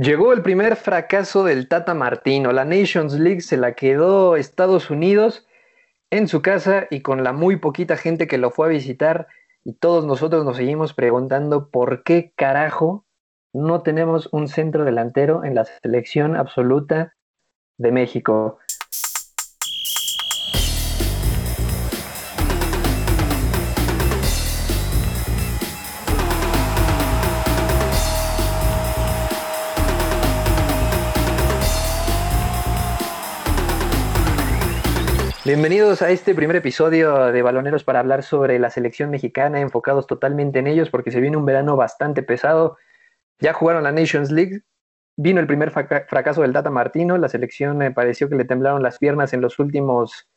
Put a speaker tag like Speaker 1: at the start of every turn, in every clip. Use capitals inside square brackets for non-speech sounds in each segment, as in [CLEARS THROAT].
Speaker 1: Llegó el primer fracaso del Tata Martino. La Nations League se la quedó Estados Unidos en su casa y con la muy poquita gente que lo fue a visitar. Y todos nosotros nos seguimos preguntando por qué carajo no tenemos un centro delantero en la selección absoluta de México. Bienvenidos a este primer episodio de Baloneros para hablar sobre la selección mexicana, enfocados totalmente en ellos porque se viene un verano bastante pesado. Ya jugaron la Nations League, vino el primer fracaso del Tata Martino, la selección me pareció que le temblaron las piernas en los últimos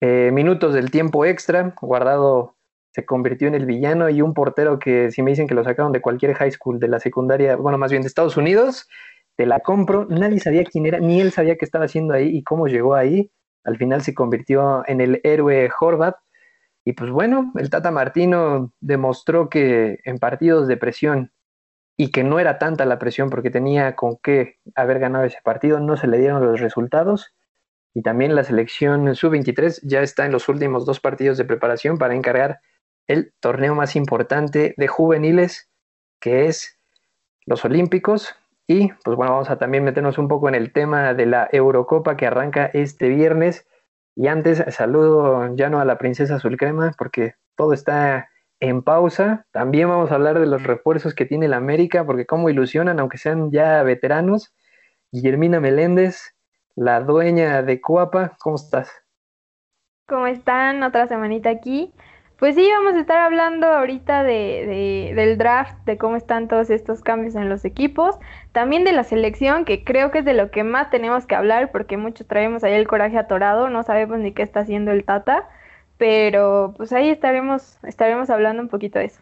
Speaker 1: eh, minutos del tiempo extra, guardado se convirtió en el villano y un portero que si me dicen que lo sacaron de cualquier high school de la secundaria, bueno, más bien de Estados Unidos, te la compro, nadie sabía quién era, ni él sabía qué estaba haciendo ahí y cómo llegó ahí al final se convirtió en el héroe Horvat. Y pues bueno, el Tata Martino demostró que en partidos de presión y que no era tanta la presión porque tenía con qué haber ganado ese partido, no se le dieron los resultados. Y también la selección sub-23 ya está en los últimos dos partidos de preparación para encargar el torneo más importante de juveniles, que es los Olímpicos, pues bueno, vamos a también meternos un poco en el tema de la Eurocopa que arranca este viernes. Y antes saludo ya no a la princesa Azul Crema porque todo está en pausa. También vamos a hablar de los refuerzos que tiene la América porque cómo ilusionan, aunque sean ya veteranos. Guillermina Meléndez, la dueña de Coapa, ¿cómo estás?
Speaker 2: ¿Cómo están? Otra semanita aquí. Pues sí, vamos a estar hablando ahorita de, del draft, de cómo están todos estos cambios en los equipos, también de la selección, que creo que es de lo que más tenemos que hablar, porque muchos traemos ahí el coraje atorado, no sabemos ni qué está haciendo el Tata, pero pues ahí estaremos, estaremos hablando un poquito de eso.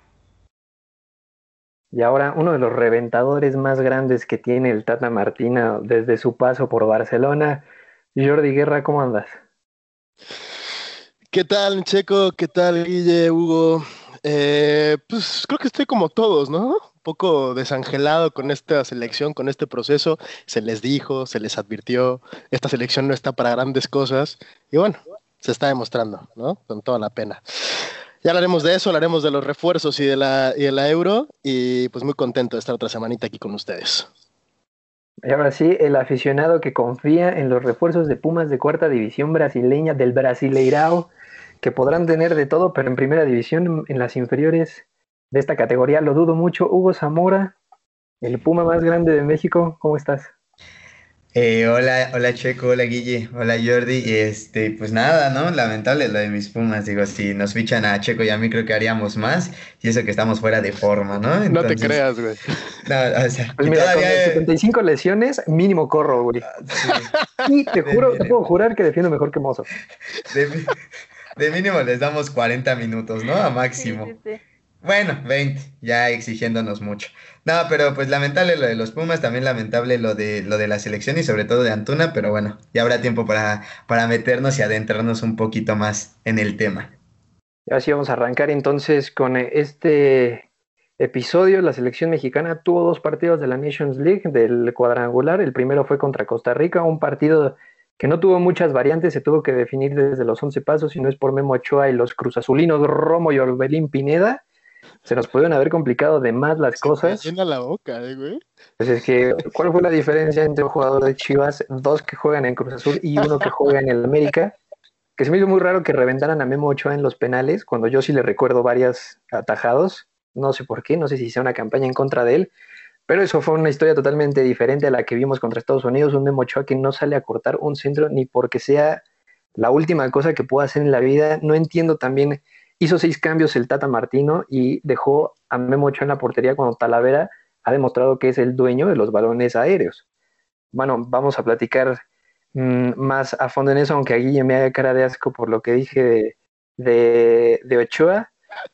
Speaker 1: Y ahora uno de los reventadores más grandes que tiene el Tata Martina desde su paso por Barcelona, Jordi Guerra, ¿cómo andas?
Speaker 3: ¿Qué tal, Checo? ¿Qué tal, Guille, Hugo? Eh, pues creo que estoy como todos, ¿no? Poco desangelado con esta selección, con este proceso. Se les dijo, se les advirtió, esta selección no está para grandes cosas. Y bueno, se está demostrando, ¿no? Con toda la pena. Ya hablaremos de eso, hablaremos de los refuerzos y de la, y de la euro. Y pues muy contento de estar otra semanita aquí con ustedes.
Speaker 1: Y ahora sí, el aficionado que confía en los refuerzos de Pumas de cuarta división brasileña del Brasileirao que podrán tener de todo, pero en primera división, en las inferiores de esta categoría, lo dudo mucho. Hugo Zamora, el Puma más grande de México, ¿cómo estás?
Speaker 4: Eh, hola, hola Checo, hola Guille, hola Jordi, y este, pues nada, ¿no? Lamentable lo de mis Pumas, digo, si nos fichan a Checo y a mí creo que haríamos más, y eso que estamos fuera de forma, ¿no?
Speaker 3: no te creas, güey.
Speaker 1: No, o sea, pues mira, todavía... con 75 lesiones, mínimo corro, güey. Ah, [LAUGHS] y te juro, te puedo jurar que defiendo mejor que Mozo.
Speaker 4: De, [LAUGHS] de mínimo les damos 40 minutos, ¿no? A máximo. Bueno, 20, ya exigiéndonos mucho. No, pero pues lamentable lo de los Pumas, también lamentable lo de lo de la selección y sobre todo de Antuna, pero bueno, ya habrá tiempo para, para meternos y adentrarnos un poquito más en el tema.
Speaker 1: Así vamos a arrancar entonces con este episodio. La selección mexicana tuvo dos partidos de la Nations League del cuadrangular. El primero fue contra Costa Rica, un partido que no tuvo muchas variantes, se tuvo que definir desde los 11 pasos, y no es por Memo Ochoa y los cruzazulinos Romo y Orbelín Pineda. Se nos pudieron haber complicado de más las cosas.
Speaker 3: Se llena la boca, eh, güey.
Speaker 1: Pues es que, ¿cuál fue la diferencia entre un jugador de Chivas, dos que juegan en Cruz Azul y uno que juega en el América? Que se me hizo muy raro que reventaran a Memo Ochoa en los penales, cuando yo sí le recuerdo varias atajados. No sé por qué, no sé si sea una campaña en contra de él, pero eso fue una historia totalmente diferente a la que vimos contra Estados Unidos, un Memo Ochoa que no sale a cortar un centro ni porque sea la última cosa que pueda hacer en la vida. No entiendo también, hizo seis cambios el Tata Martino y dejó a Memo Ochoa en la portería cuando Talavera ha demostrado que es el dueño de los balones aéreos. Bueno, vamos a platicar mm, más a fondo en eso, aunque a Guille me haga cara de asco por lo que dije de, de Ochoa.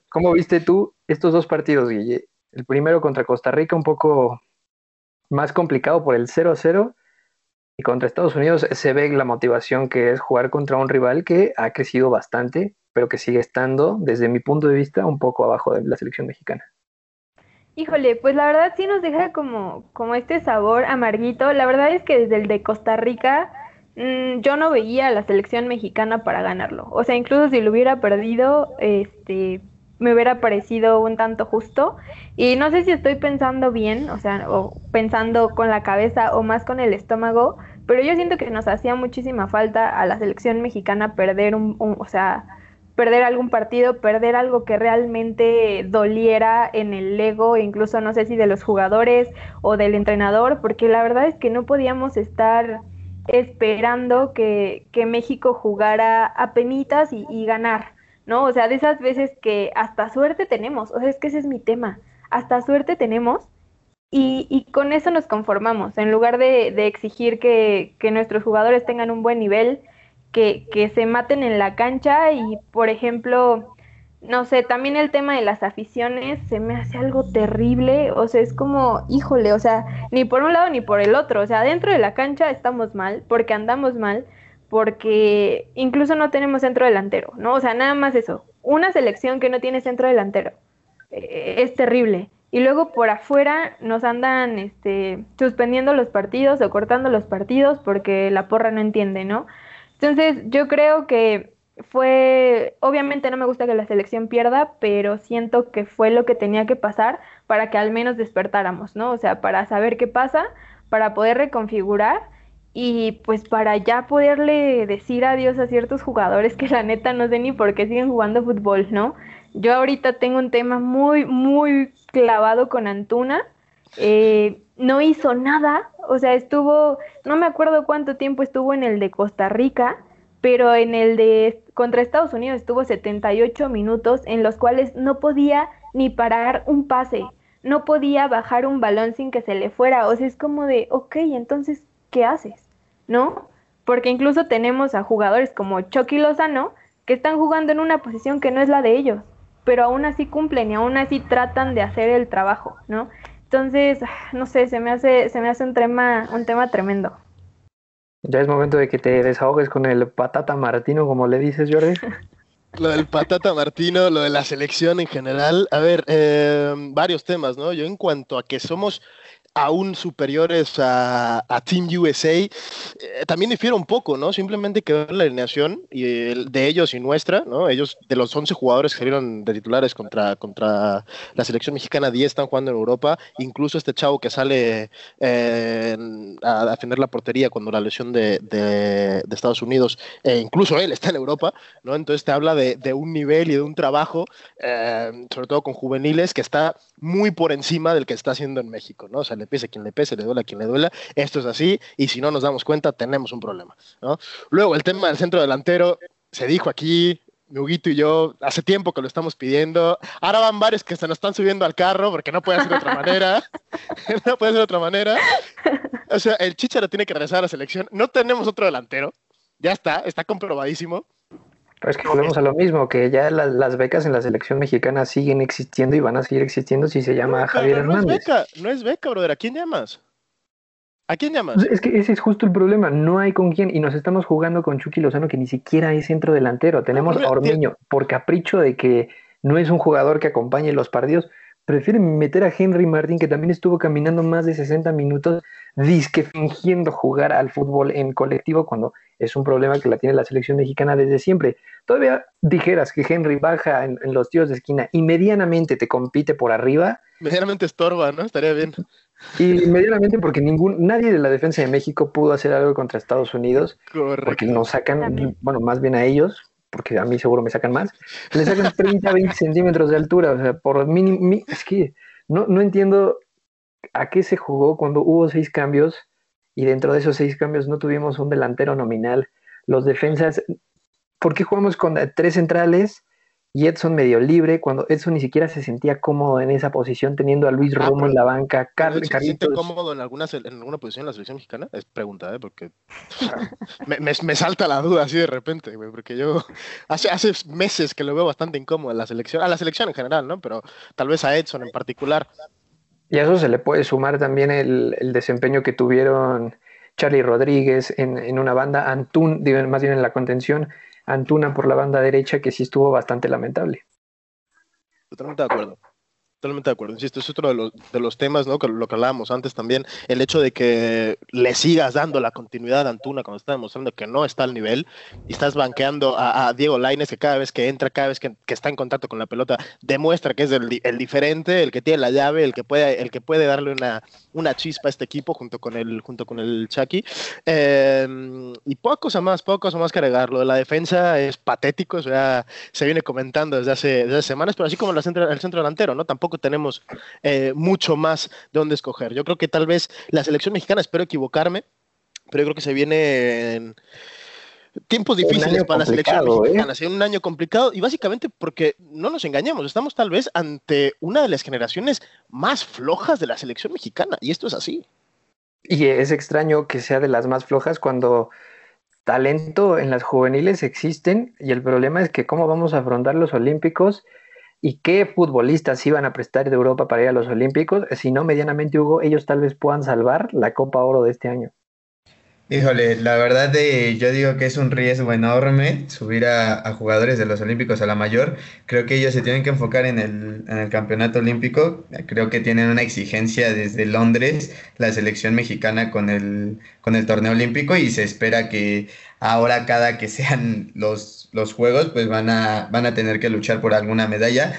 Speaker 1: ¿Cómo viste tú estos dos partidos, Guille? El primero contra Costa Rica un poco más complicado por el 0-0 y contra Estados Unidos se ve la motivación que es jugar contra un rival que ha crecido bastante, pero que sigue estando, desde mi punto de vista, un poco abajo de la selección mexicana.
Speaker 2: Híjole, pues la verdad sí nos deja como, como este sabor amarguito. La verdad es que desde el de Costa Rica mm, yo no veía a la selección mexicana para ganarlo. O sea, incluso si lo hubiera perdido, este, me hubiera parecido un tanto justo. Y no sé si estoy pensando bien, o sea, o pensando con la cabeza o más con el estómago, pero yo siento que nos hacía muchísima falta a la selección mexicana perder un, o sea, perder algún partido, perder algo que realmente doliera en el ego, incluso no sé si de los jugadores o del entrenador, porque la verdad es que no podíamos estar esperando que, que México jugara a penitas y, y, ganar, ¿no? O sea, de esas veces que hasta suerte tenemos, o sea, es que ese es mi tema, hasta suerte tenemos y, y con eso nos conformamos, en lugar de, de exigir que, que nuestros jugadores tengan un buen nivel, que, se maten en la cancha y, por ejemplo, no sé, también el tema de las aficiones se me hace algo terrible, o sea, es como, híjole, o sea, ni por un lado ni por el otro, o sea, dentro de la cancha estamos mal, porque andamos mal, porque incluso no tenemos centro delantero, ¿no? O sea, nada más eso, una selección que no tiene centro delantero, eh, es terrible. Y luego por afuera nos andan este, suspendiendo los partidos o cortando los partidos porque la porra no entiende, ¿no? Entonces, yo creo que fue, obviamente no me gusta que la selección pierda, pero siento que fue lo que tenía que pasar para que al menos despertáramos, ¿no? O sea, para saber qué pasa, para poder reconfigurar y pues para ya poderle decir adiós a ciertos jugadores que la neta no sé ni por qué siguen jugando fútbol, ¿no? Yo ahorita tengo un tema muy, muy clavado con Antuna. Eh, no hizo nada, o sea, estuvo, no me acuerdo cuánto tiempo estuvo en el de Costa Rica, pero en el de contra Estados Unidos estuvo 78 minutos en los cuales no podía ni parar un pase, no podía bajar un balón sin que se le fuera, o sea, es como de, ok, entonces, ¿qué haces? ¿No? Porque incluso tenemos a jugadores como Chucky Lozano que están jugando en una posición que no es la de ellos, pero aún así cumplen y aún así tratan de hacer el trabajo, ¿no? Entonces, no sé, se me hace, se me hace un tema, un tema tremendo.
Speaker 1: Ya es momento de que te desahogues con el patata martino, como le dices, Jordi. [LAUGHS]
Speaker 3: Lo del patata martino, lo de la selección en general. A ver, eh, varios temas, ¿no? Yo en cuanto a que somos aún superiores a, Team USA, eh, también difiere un poco, ¿no? Simplemente que ver la alineación y de ellos y nuestra, ¿no? Ellos, de los 11 jugadores que salieron de titulares contra, contra la selección mexicana, 10 están jugando en Europa, incluso este chavo que sale eh, a defender la portería cuando la lesión de, de, Estados Unidos, e incluso él está en Europa, ¿no? Entonces te habla de, de un nivel y de un trabajo, eh, sobre todo con juveniles, que está muy por encima del que está haciendo en México, ¿no? O sea, pese a quien le pese, le duela a quien le duela, esto es así, y si no nos damos cuenta, tenemos un problema. Luego, el tema del centro delantero, se dijo aquí, mi Huguito y yo, hace tiempo que lo estamos pidiendo, ahora van varios que se nos están subiendo al carro porque no puede ser de otra manera, [LAUGHS] no puede ser de otra manera, o sea, el Chicharo tiene que regresar a la selección, no tenemos otro delantero, ya está, está comprobadísimo,
Speaker 1: pero es que volvemos a lo mismo, que ya las becas en la selección mexicana siguen existiendo y van a seguir existiendo si se llama Javier Hernández.
Speaker 3: No es beca, no es beca, brother. ¿A quién llamas? ¿A quién llamas?
Speaker 1: Es que ese es justo el problema, no hay con quién y nos estamos jugando con Chucky Lozano que ni siquiera es centro delantero. Tenemos a Ormeño por capricho de que no es un jugador que acompañe los partidos, prefieren meter a Henry Martín que también estuvo caminando más de 60 minutos disque fingiendo jugar al fútbol en colectivo cuando es un problema que la tiene la selección mexicana desde siempre. Todavía dijeras que Henry baja en, los tiros de esquina y medianamente te compite por arriba.
Speaker 3: Medianamente estorba, ¿no? Estaría bien.
Speaker 1: Y medianamente porque ningún, nadie de la defensa de México pudo hacer algo contra Estados Unidos. Porque nos sacan, bueno, más bien a ellos, porque a mí seguro me sacan más. Le sacan 30, 20 centímetros de altura. O sea, por mínimo, es que no, no entiendo a qué se jugó cuando hubo seis cambios y dentro de esos seis cambios no tuvimos un delantero nominal. Los defensas, ¿por qué jugamos con tres centrales y Edson medio libre cuando Edson ni siquiera se sentía cómodo en esa posición teniendo a Luis ah, Romo en la banca?
Speaker 3: Carlos ¿Se siente cómodo en alguna, en alguna posición en la selección mexicana? Es pregunta, ¿eh? porque me, me, salta la duda así de repente, porque yo [LAUGHS] hace, hace meses que lo veo bastante incómodo en la selección, a la selección en general, ¿no? Pero tal vez a Edson en particular.
Speaker 1: Y a eso se le puede sumar también el, desempeño que tuvieron Charlie Rodríguez en, una banda, Antún, más bien en la contención, Antuna por la banda derecha, que sí estuvo bastante lamentable.
Speaker 3: Totalmente de acuerdo. Totalmente de acuerdo. Insisto, es otro de los, de los temas, ¿no? Que lo que hablábamos antes también, el hecho de que le sigas dando la continuidad a Antuna cuando está demostrando que no está al nivel y estás banqueando a, Diego Laines que cada vez que entra, cada vez que, está en contacto con la pelota, demuestra que es el, diferente, el que tiene la llave, el que puede, el que puede darle una, una chispa a este equipo junto con el, junto con el Chucky. Em, y pocos a más, pocos a más que agregar. Lo de la defensa es patético, o sea, se viene comentando desde hace, semanas, pero así como la centro, el centro delantero, ¿no? Tampoco tenemos eh, mucho más de dónde escoger. Yo creo que tal vez la selección mexicana, espero equivocarme, pero yo creo que se viene tiempos difíciles para la selección ¿eh? mexicana, ¿eh? un año complicado y básicamente porque no nos engañemos, estamos tal vez ante una de las generaciones más flojas de la selección mexicana y esto es así.
Speaker 1: Y es extraño que sea de las más flojas cuando talento en las juveniles existen y el problema es que cómo vamos a afrontar los olímpicos y qué futbolistas iban a prestar de Europa para ir a los olímpicos, si no medianamente Hugo, ellos tal vez puedan salvar la Copa Oro de este año.
Speaker 4: Híjole, la verdad de, yo digo que es un riesgo enorme subir a, jugadores de los Olímpicos a la mayor. Creo que ellos se tienen que enfocar en el, campeonato olímpico. Creo que tienen una exigencia desde Londres, la selección mexicana con el, con el torneo olímpico y se espera que ahora cada que sean los, los juegos pues van a, van a tener que luchar por alguna medalla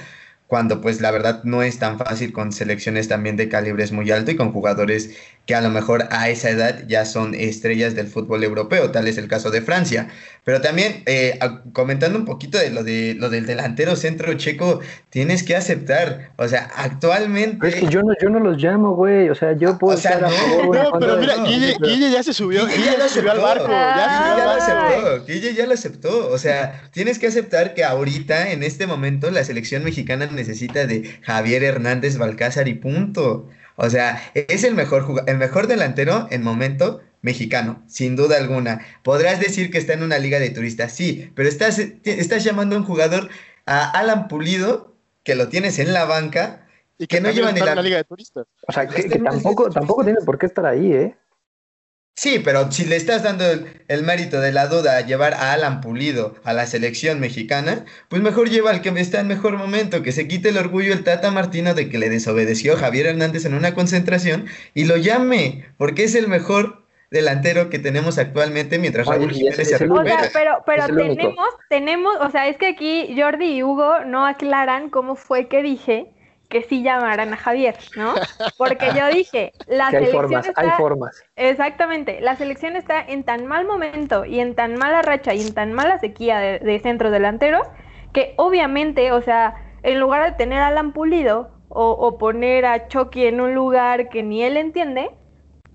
Speaker 4: cuando pues la verdad no es tan fácil con selecciones también de calibres muy alto y con jugadores que a lo mejor a esa edad ya son estrellas del fútbol europeo, tal es el caso de Francia. Pero también eh, comentando un poquito de lo de lo del delantero centro checo, tienes que aceptar, o sea, actualmente.
Speaker 1: es que yo no, yo no los llamo, güey, o sea, yo puedo. O sea,
Speaker 3: no, no, pero mira, Guille, ya se subió, Guille, ya, lo subió al barco,
Speaker 4: ya, ya, lo aceptó, Guille ya lo aceptó, o sea, tienes que aceptar que ahorita, en este momento, la selección mexicana necesita de Javier Hernández Balcázar y punto. O sea, es el mejor, el mejor delantero en momento mexicano, sin duda alguna. Podrás decir que está en una liga de turistas, sí, pero estás, estás llamando a un jugador, a Alan Pulido, que lo tienes en la banca, y que, no lleva ni la...
Speaker 3: liga de turistas.
Speaker 1: O sea, que, tampoco, tampoco tiene por qué estar ahí, ¿eh?
Speaker 4: Sí, pero si le estás dando el, mérito de la duda a llevar a Alan Pulido a la selección mexicana, pues mejor lleva al que está en mejor momento, que se quite el orgullo el Tata Martino de que le desobedeció Javier Hernández en una concentración y lo llame, porque es el mejor delantero que tenemos actualmente mientras Raúl Jiménez se
Speaker 2: recupera. O sea, pero, pero tenemos, tenemos, o sea, es que aquí Jordi y Hugo no aclaran cómo fue que dije que sí llamaran a Javier, ¿no? Porque yo dije, la selección
Speaker 1: hay formas,
Speaker 2: está,
Speaker 1: hay formas.
Speaker 2: Exactamente, la selección está en tan mal momento y en tan mala racha y en tan mala sequía de, centros delanteros que obviamente, o sea, en lugar de tener a Alan Pulido o, poner a Chucky en un lugar que ni él entiende,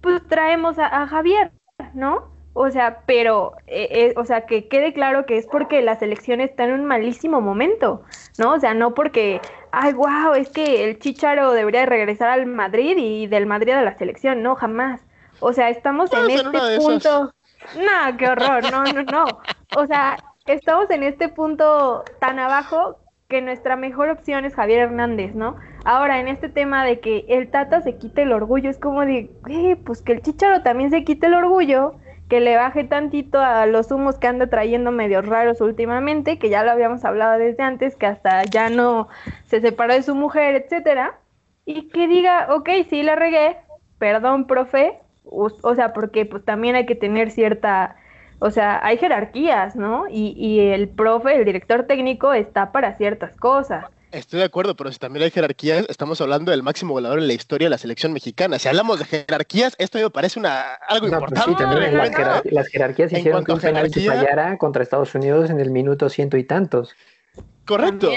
Speaker 2: pues traemos a, Javier, ¿no? O sea, pero, eh, eh, o sea, que quede claro que es porque la selección está en un malísimo momento, ¿no? O sea, no porque ay, wow, es que el Chicharo debería regresar al Madrid y del Madrid a la selección. No, jamás. O sea, estamos en este punto. No, qué horror, no, no, no. O sea, estamos en este punto tan abajo que nuestra mejor opción es Javier Hernández, ¿no? Ahora, en este tema de que el Tata se quite el orgullo, es como de, eh, pues que el Chicharo también se quite el orgullo que le baje tantito a los humos que anda trayendo medios raros últimamente, que ya lo habíamos hablado desde antes, que hasta ya no se separó de su mujer, etcétera, y que diga, ok, sí la regué, perdón, profe, o, sea, porque pues también hay que tener cierta, o sea, hay jerarquías, ¿no? Y, y el profe, el director técnico, está para ciertas cosas.
Speaker 3: Estoy de acuerdo, pero si también hay jerarquías, estamos hablando del máximo goleador en la historia de la selección mexicana. Si hablamos de jerarquías, esto me parece una, algo pues importante. sí,
Speaker 1: también las, jerarquías hicieron que un penal fallara contra Estados Unidos en el minuto ciento y tantos.
Speaker 3: Correcto,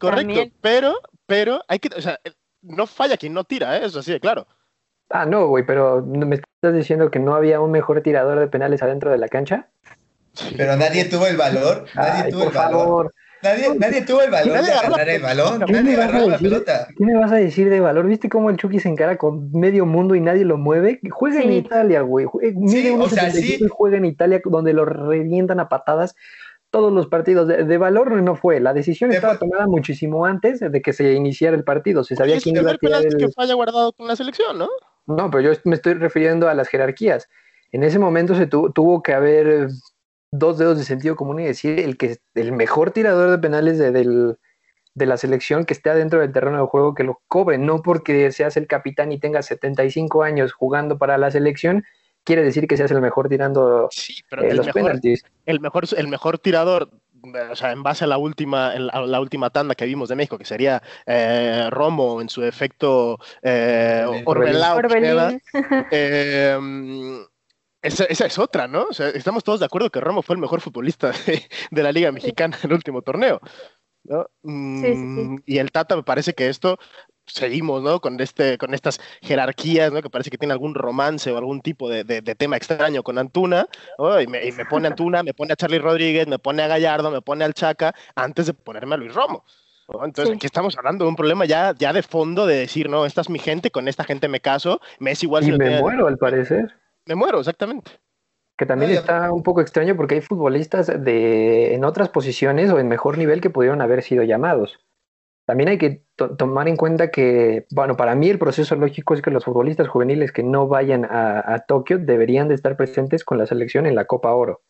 Speaker 3: correcto. Pero, pero hay que, o sea, no falla quien no tira, ¿eh? eso sí, claro.
Speaker 1: Ah, no, güey, pero ¿me estás diciendo que no había un mejor tirador de penales adentro de la cancha?
Speaker 4: Pero nadie tuvo el valor, nadie tuvo el valor. Nadie, nadie tuvo el valor de agarrar el balón, nadie agarró la pelota.
Speaker 1: ¿Qué me vas a decir de valor? ¿Viste cómo el Chucky se encara con medio mundo y nadie lo mueve? Juega en Italia, güey. Sí, o sea, sí. juega en Italia donde lo revientan a patadas todos los partidos. De, valor no fue. La decisión estaba tomada muchísimo antes de que se iniciara el partido. Se sabía quién iba a tirar el...
Speaker 3: que falla guardado con la selección, ¿no?
Speaker 1: No, pero yo me estoy refiriendo a las jerarquías. En ese momento se tuvo que haber dos dedos de sentido común y decir el que el mejor tirador de penales del, de la selección que esté adentro del terreno de juego que lo cobre, no porque seas el capitán y tengas 75 años jugando para la selección, quiere decir que seas el mejor tirando eh, los penaltis.
Speaker 3: El mejor, el mejor tirador o sea, en base a la última, la última tanda que vimos de México, que sería eh, Romo en su efecto eh, eh, esa, es otra, ¿no? O sea, estamos todos de acuerdo que Romo fue el mejor futbolista [LAUGHS] de, la Liga Mexicana en el último torneo. ¿no? Mm, y el Tata me parece que esto seguimos, ¿no? Con, este, con estas jerarquías, ¿no? Que parece que tiene algún romance o algún tipo de, tema extraño con Antuna, y, me, pone [LAUGHS] Antuna, me pone a Charlie Rodríguez, me pone a Gallardo, me pone al Chaca, antes de ponerme a Luis Romo. Entonces, aquí estamos hablando de un problema ya, ya de fondo de decir, no, esta es mi gente, con esta gente me caso, me es igual
Speaker 1: y me muero, al parecer.
Speaker 3: Me muero, exactamente.
Speaker 1: Que también está un poco extraño porque hay futbolistas de, en otras posiciones o en mejor nivel que pudieron haber sido llamados. También hay que tomar en cuenta que, bueno, para mí el proceso lógico es que los futbolistas juveniles que no vayan a, Tokio deberían de estar presentes con la selección en la Copa Oro.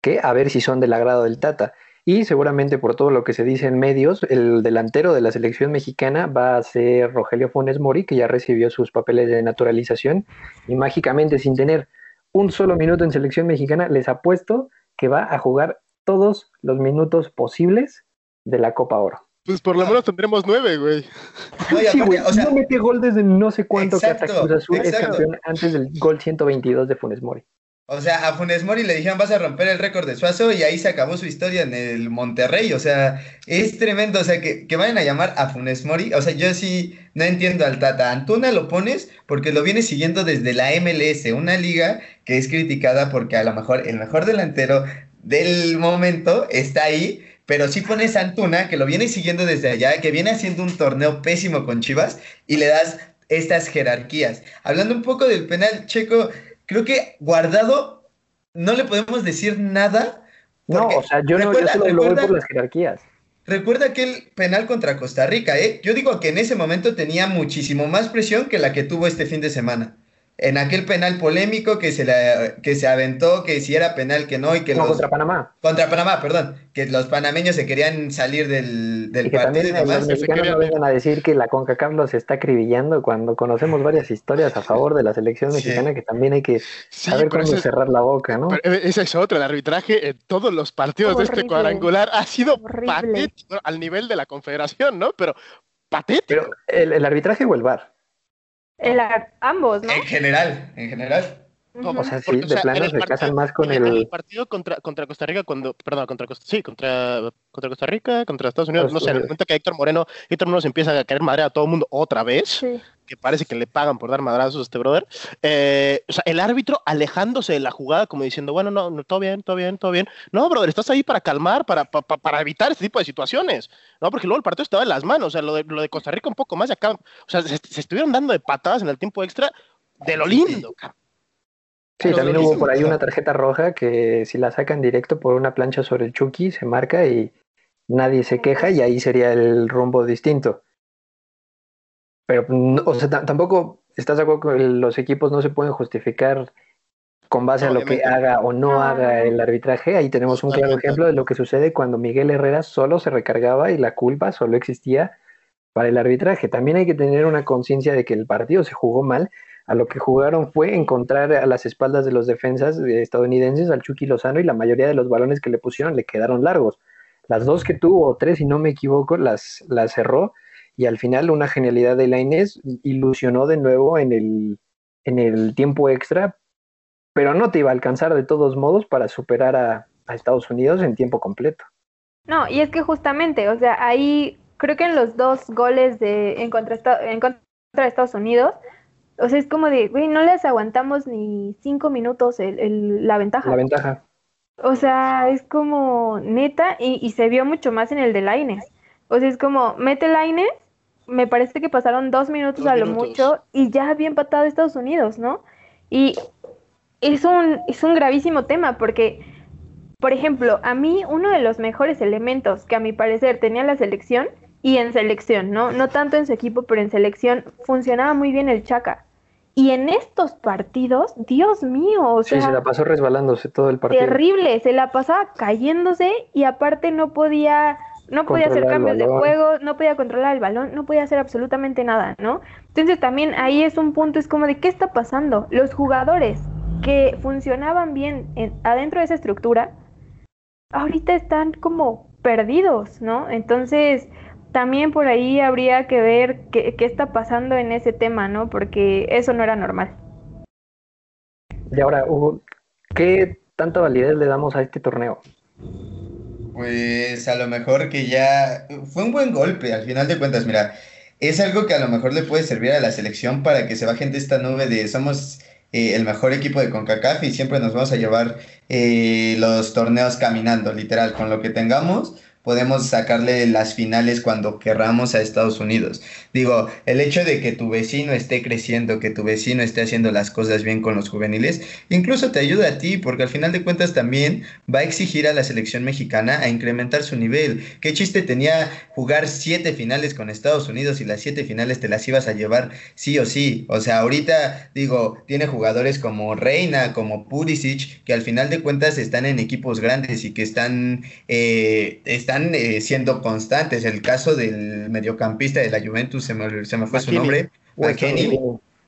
Speaker 1: Que a ver si son del agrado del Tata. Y seguramente por todo lo que se dice en medios, el delantero de la selección mexicana va a ser Rogelio Funes Mori, que ya recibió sus papeles de naturalización y mágicamente sin tener un solo minuto en selección mexicana, les apuesto que va a jugar todos los minutos posibles de la Copa Oro.
Speaker 3: Pues por lo menos tendremos nueve, güey.
Speaker 1: sí, güey. O sea, no mete gol desde no sé cuánto que hasta Cruz Azul es campeón antes del gol 122 de Funes Mori.
Speaker 4: O sea, a Funes Mori le dijeron vas a romper el récord de Suazo y ahí se acabó su historia en el Monterrey. O sea, es tremendo. O sea, que, que vayan a llamar a Funes Mori. O sea, yo sí no entiendo al Tata. Antuna lo pones porque lo viene siguiendo desde la MLS, una liga que es criticada porque a lo mejor el mejor delantero del momento está ahí pero si pones a Antuna, que lo viene siguiendo desde allá, que viene haciendo un torneo pésimo con Chivas, y le das estas jerarquías. Hablando un poco del penal, Checo, creo que guardado no le podemos decir nada.
Speaker 1: No, o sea, yo no yo solo lo voy por las jerarquías.
Speaker 4: Recuerda aquel penal contra Costa Rica, ¿eh? Yo digo que en ese momento tenía muchísimo más presión que la que tuvo este fin de semana en aquel penal polémico que se, la, que se aventó, que si era penal, que no, y que
Speaker 1: no, contra Panamá.
Speaker 4: Contra Panamá, perdón, que los panameños se querían salir del, del
Speaker 1: y que partido también Los mexicanos no vengan a decir que la CONCACAF los está acribillando cuando conocemos varias historias a favor de la selección mexicana que también hay que saber cómo cerrar la boca, ¿no?
Speaker 3: Eh, esa es otra, el arbitraje en todos los partidos de este cuadrangular ha sido patético al nivel de la confederación, ¿no? Pero patético. Pero
Speaker 1: el, el arbitraje o el VAR.
Speaker 2: El, ambos, ¿no?
Speaker 4: En general, en general.
Speaker 1: o sea, sí, de plano se casan más con el...
Speaker 3: el partido contra, contra Costa Rica, cuando, perdón, contra Costa, sí, contra, contra Costa Rica, contra Estados Unidos, no sé, en el momento que Héctor Moreno, Héctor Moreno se empieza a caer madre a todo el mundo otra vez, que parece que le pagan por dar madrazos a este brother, eh, o sea, el árbitro alejándose de la jugada como diciendo, bueno, no, no, todo bien, todo bien, todo bien. No, brother, estás ahí para calmar, para, para, evitar este tipo de situaciones, ¿no? Porque luego el partido estaba en las manos, o sea, lo de, lo de Costa Rica un poco más de acá, o sea, se, se estuvieron dando de patadas en el tiempo extra de lo lindo, cabrón.
Speaker 1: Sí, también hubo por ahí una tarjeta roja que si la sacan directo por una plancha sobre el Chucky se marca y nadie se queja y ahí sería el rumbo distinto. Pero, o sea, tampoco estás de acuerdo que los equipos no se pueden justificar con base a lo que haga o no haga el arbitraje. Ahí tenemos un claro ejemplo de lo que sucede cuando Miguel Herrera solo se recargaba y la culpa solo existía para el arbitraje. También hay que tener una conciencia de que el partido se jugó mal a lo que jugaron fue encontrar a las espaldas de los defensas estadounidenses al Chucky Lozano y la mayoría de los balones que le pusieron le quedaron largos. Las dos que tuvo, tres si no me equivoco, las, las cerró y al final una genialidad de Lainez ilusionó de nuevo en el, en el tiempo extra, pero no te iba a alcanzar de todos modos para superar a, Estados Unidos en tiempo completo.
Speaker 2: No, y es que justamente, o sea, ahí creo que en los dos goles de en contra, en contra de Estados Unidos, o sea, es como de, güey, no les aguantamos ni cinco minutos el, la ventaja.
Speaker 1: La ventaja.
Speaker 2: O sea, es como neta, y, y se vio mucho más en el de Laines. O sea, es como, mete Laines, me parece que pasaron dos minutos a lo mucho, y ya había empatado Estados Unidos, ¿no? Y es un, es un gravísimo tema, porque, por ejemplo, a mí uno de los mejores elementos que a mi parecer tenía la selección, y en selección, ¿no? No tanto en su equipo, pero en selección funcionaba muy bien el Chaca. Y en estos partidos, Dios mío, o sea,
Speaker 1: sí, se la pasó resbalándose todo el partido.
Speaker 2: Terrible, se la pasaba cayéndose y aparte no podía no podía hacer cambios de juego, no podía controlar el balón, no podía hacer absolutamente nada, ¿no? Entonces también ahí es un punto, es como de qué está pasando. Los jugadores que funcionaban bien adentro de esa estructura, ahorita están como perdidos, ¿no? Entonces también por ahí habría que ver qué, qué está pasando en ese tema, ¿no? Porque eso no era normal.
Speaker 1: Y ahora, Hugo, ¿qué tanta validez le damos a este torneo?
Speaker 4: Pues a lo mejor que ya fue un buen golpe, al final de cuentas, mira, es algo que a lo mejor le puede servir a la selección para que se bajen de esta nube de somos eh, el mejor equipo de CONCACAF y siempre nos vamos a llevar eh, los torneos caminando, literal, con lo que tengamos podemos sacarle las finales cuando querramos a Estados Unidos. Digo, el hecho de que tu vecino esté creciendo, que tu vecino esté haciendo las cosas bien con los juveniles, incluso te ayuda a ti, porque al final de cuentas también va a exigir a la selección mexicana a incrementar su nivel. ¿Qué chiste tenía jugar siete finales con Estados Unidos y las siete finales te las ibas a llevar sí o sí? O sea, ahorita, digo, tiene jugadores como Reina, como Pulisic, que al final de cuentas están en equipos grandes y que están, eh, están eh, siendo constantes. El caso del mediocampista de la Juventus, se me, se me fue su nombre, McKenny,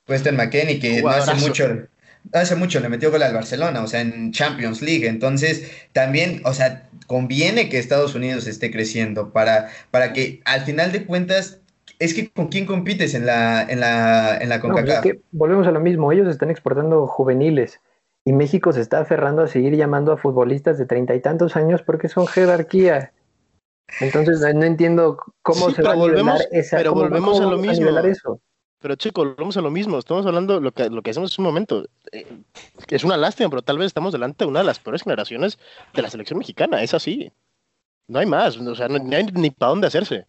Speaker 4: Weston McKenny, que no hace mucho, hace mucho le metió gol al Barcelona, o sea, en Champions League. Entonces, también, o sea, conviene que Estados Unidos esté creciendo para, para que al final de cuentas es que con quién compites en la en la en la CONCACAF.
Speaker 1: volvemos a lo mismo, ellos están exportando juveniles y México se está aferrando a seguir llamando a futbolistas de treinta y tantos años porque son jerarquía. Entonces no entiendo cómo se va a
Speaker 3: volvemos,
Speaker 1: esa,
Speaker 3: Pero volvemos a lo mismo. eso? Pero chico, volvemos a lo mismo. Estamos hablando lo que lo que hacemos en un momento. Eh, es una lástima, pero tal vez estamos delante de una de las peores generaciones de la selección mexicana. Es así. No hay más. O sea, no, hay ni para dónde hacerse.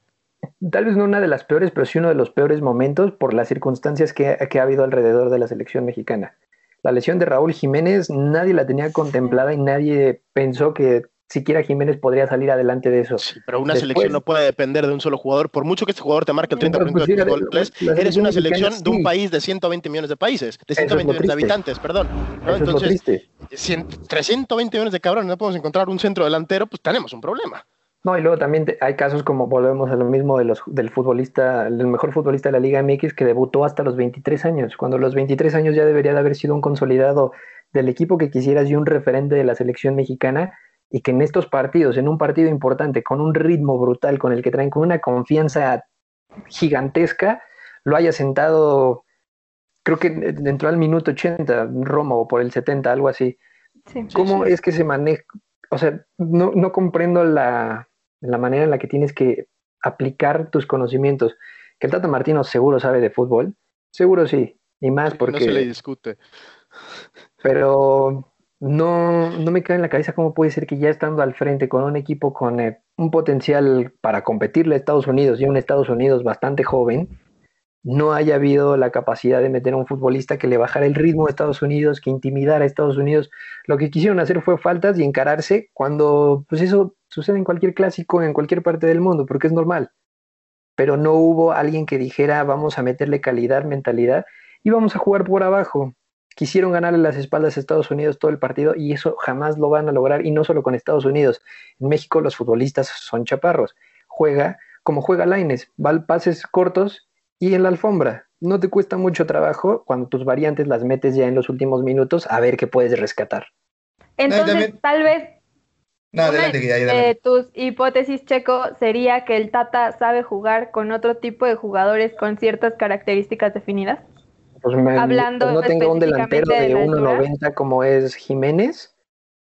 Speaker 1: Tal vez no una de las peores, pero sí uno de los peores momentos por las circunstancias que, que ha habido alrededor de la selección mexicana. La lesión de Raúl Jiménez nadie la tenía contemplada y nadie pensó que siquiera Jiménez podría salir adelante de eso.
Speaker 3: Sí, pero una selección no puede depender de un solo jugador. Por mucho que este jugador te marque el 30% pues, de goles, eres una selección de un país de 120 millones de países, de 120 millones de habitantes, perdón. Entonces, si entre 120 millones de cabrones no podemos encontrar un centro delantero, pues tenemos un problema.
Speaker 1: No, y luego también hay casos como volvemos a lo mismo de los, del futbolista, el mejor futbolista de la Liga MX que debutó hasta los 23 años, cuando los 23 años ya debería de haber sido un consolidado del equipo que quisieras y un referente de la selección mexicana y que en estos partidos, en un partido importante, con un ritmo brutal, con el que traen con una confianza gigantesca, lo haya sentado, creo que entró al minuto 80, Roma, o por el 70, algo así. ¿Cómo es que se maneja? O sea, no, no comprendo la, la, manera en la que tienes que aplicar tus conocimientos. Que el Tata Martino seguro sabe de fútbol, seguro sí, y más porque... No
Speaker 3: se le discute.
Speaker 1: Pero no, no me cae en la cabeza cómo puede ser que ya estando al frente con un equipo con eh, un potencial para competirle a Estados Unidos y un Estados Unidos bastante joven, no haya habido la capacidad de meter a un futbolista que le bajara el ritmo a Estados Unidos, que intimidara a Estados Unidos. Lo que quisieron hacer fue faltas y encararse cuando pues eso sucede en cualquier clásico, en cualquier parte del mundo, porque es normal. Pero no hubo alguien que dijera vamos a meterle calidad, mentalidad y vamos a jugar por abajo quisieron ganarle las espaldas a Estados Unidos todo el partido y eso jamás lo van a lograr y no solo con Estados Unidos. En México los futbolistas son chaparros. Juega como juega Laines, va pases cortos y en la alfombra. No te cuesta mucho trabajo cuando tus variantes las metes ya en los últimos minutos a ver qué puedes rescatar.
Speaker 2: Entonces, tal vez no, adelante, tus hipótesis, Checo, sería que el Tata sabe jugar con otro tipo de jugadores con ciertas características definidas.
Speaker 1: Pues Hablando no tenga un delantero de, 1.90 como es Jiménez,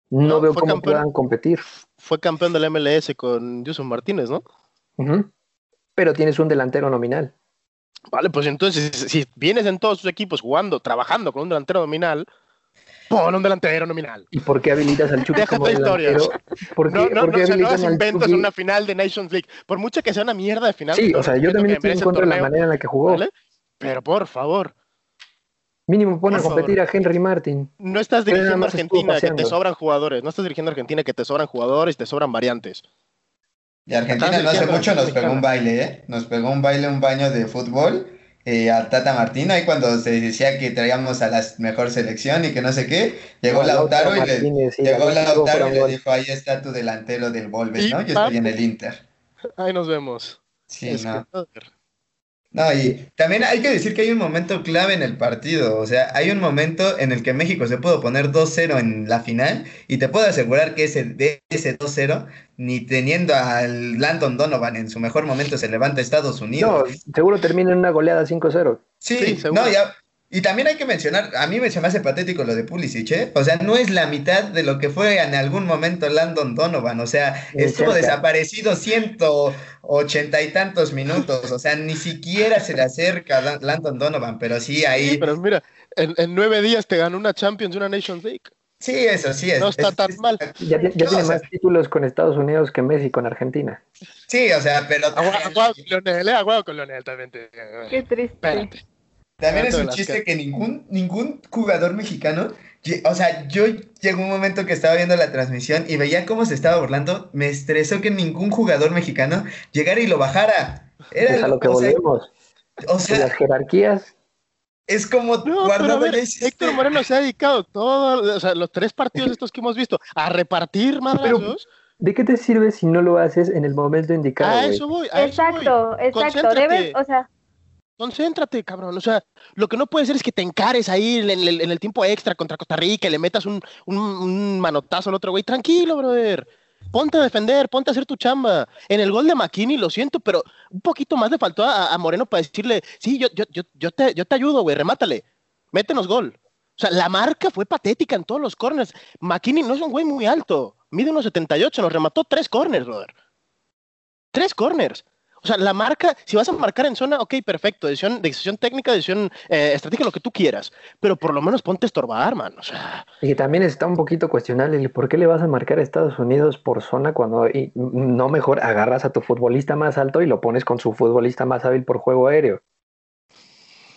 Speaker 1: no, veo cómo puedan competir.
Speaker 3: Fue campeón del MLS con Joseph Martínez, ¿no?
Speaker 1: Pero tienes un delantero nominal.
Speaker 3: Vale, pues entonces, si vienes en todos tus equipos jugando, trabajando con un delantero nominal, pon un delantero nominal.
Speaker 1: ¿Y por qué habilitas al Chucky como
Speaker 3: delantero? ¿Por qué, no, no, no, no inventos en una final de Nations League. Por mucho que sea una mierda de final.
Speaker 1: Sí, o sea, yo también estoy en contra de la manera en la que jugó.
Speaker 3: Pero por favor,
Speaker 1: Mínimo pone a competir a Henry Martin.
Speaker 3: No estás dirigiendo a Argentina que te sobran jugadores. No estás dirigiendo a Argentina que te sobran jugadores, te sobran variantes.
Speaker 4: Y Argentina no hace mucho nos pegó un baile, ¿eh? Nos pegó un baile, un baño de fútbol eh, a Tata Martino. Ahí cuando se decía que traíamos a la mejor selección y que no sé qué, llegó Lautaro, y, le, llegó Lautaro y le dijo: Ahí está tu delantero del Volves, ¿no? Yo estoy en el Inter.
Speaker 3: Ahí nos vemos.
Speaker 4: Sí, no. No, y también hay que decir que hay un momento clave en el partido. O sea, hay un momento en el que México se pudo poner 2-0 en la final y te puedo asegurar que ese, de ese 2-0, ni teniendo al Landon Donovan en su mejor momento, se levanta Estados Unidos.
Speaker 1: No, seguro termina en una goleada 5-0.
Speaker 4: Sí, sí no, ya, y también hay que mencionar, a mí me se me hace patético lo de Pulisic, ¿eh? O sea, no es la mitad de lo que fue en algún momento Landon Donovan, o sea, estuvo desaparecido ciento ochenta y tantos minutos, o sea, ni siquiera se le acerca a Landon Donovan, pero sí ahí... Sí,
Speaker 3: pero mira, en, nueve días te ganó una Champions y una Nations League.
Speaker 4: Sí, eso sí es.
Speaker 3: No está tan mal.
Speaker 1: Ya, tiene más títulos con Estados Unidos que Messi con Argentina.
Speaker 4: Sí, o sea, pero...
Speaker 3: Aguado con Leonel, ¿eh? con Leonel también.
Speaker 2: Qué triste.
Speaker 4: También es un chiste que ningún, ningún jugador mexicano, o sea, yo llegó un momento que estaba viendo la transmisión y veía cómo se estaba burlando, me estresó que ningún jugador mexicano llegara y lo bajara.
Speaker 1: Era es a lo que volvemos. O sea, las jerarquías.
Speaker 4: Es como
Speaker 3: no, Héctor Moreno se ha dedicado todos, o sea, los tres partidos estos que hemos visto a repartir madrazos.
Speaker 1: ¿De qué te sirve si no lo haces en el momento indicado?
Speaker 3: A eso voy. A
Speaker 2: exacto,
Speaker 3: eso
Speaker 2: voy. exacto. Debes, o sea,
Speaker 3: Concéntrate, cabrón. O sea, lo que no puede ser es que te encares ahí en el, tiempo extra contra Costa Rica y le metas un, manotazo al otro güey. Tranquilo, brother. Ponte a defender, ponte a hacer tu chamba. En el gol de McKinney, lo siento, pero un poquito más le faltó a, Moreno para decirle, sí, yo, yo, yo, te, yo te ayudo, güey, remátale. Métenos gol. O sea, la marca fue patética en todos los corners. McKinney no es un güey muy alto. Mide unos 78, nos remató tres corners, brother. Tres corners. O sea, la marca, si vas a marcar en zona, ok, perfecto, decisión, decisión técnica, decisión eh, estratégica, lo que tú quieras, pero por lo menos ponte a estorbar, man. O sea.
Speaker 1: Y también está un poquito cuestionable por qué le vas a marcar a Estados Unidos por zona cuando no mejor agarras a tu futbolista más alto y lo pones con su futbolista más hábil por juego aéreo.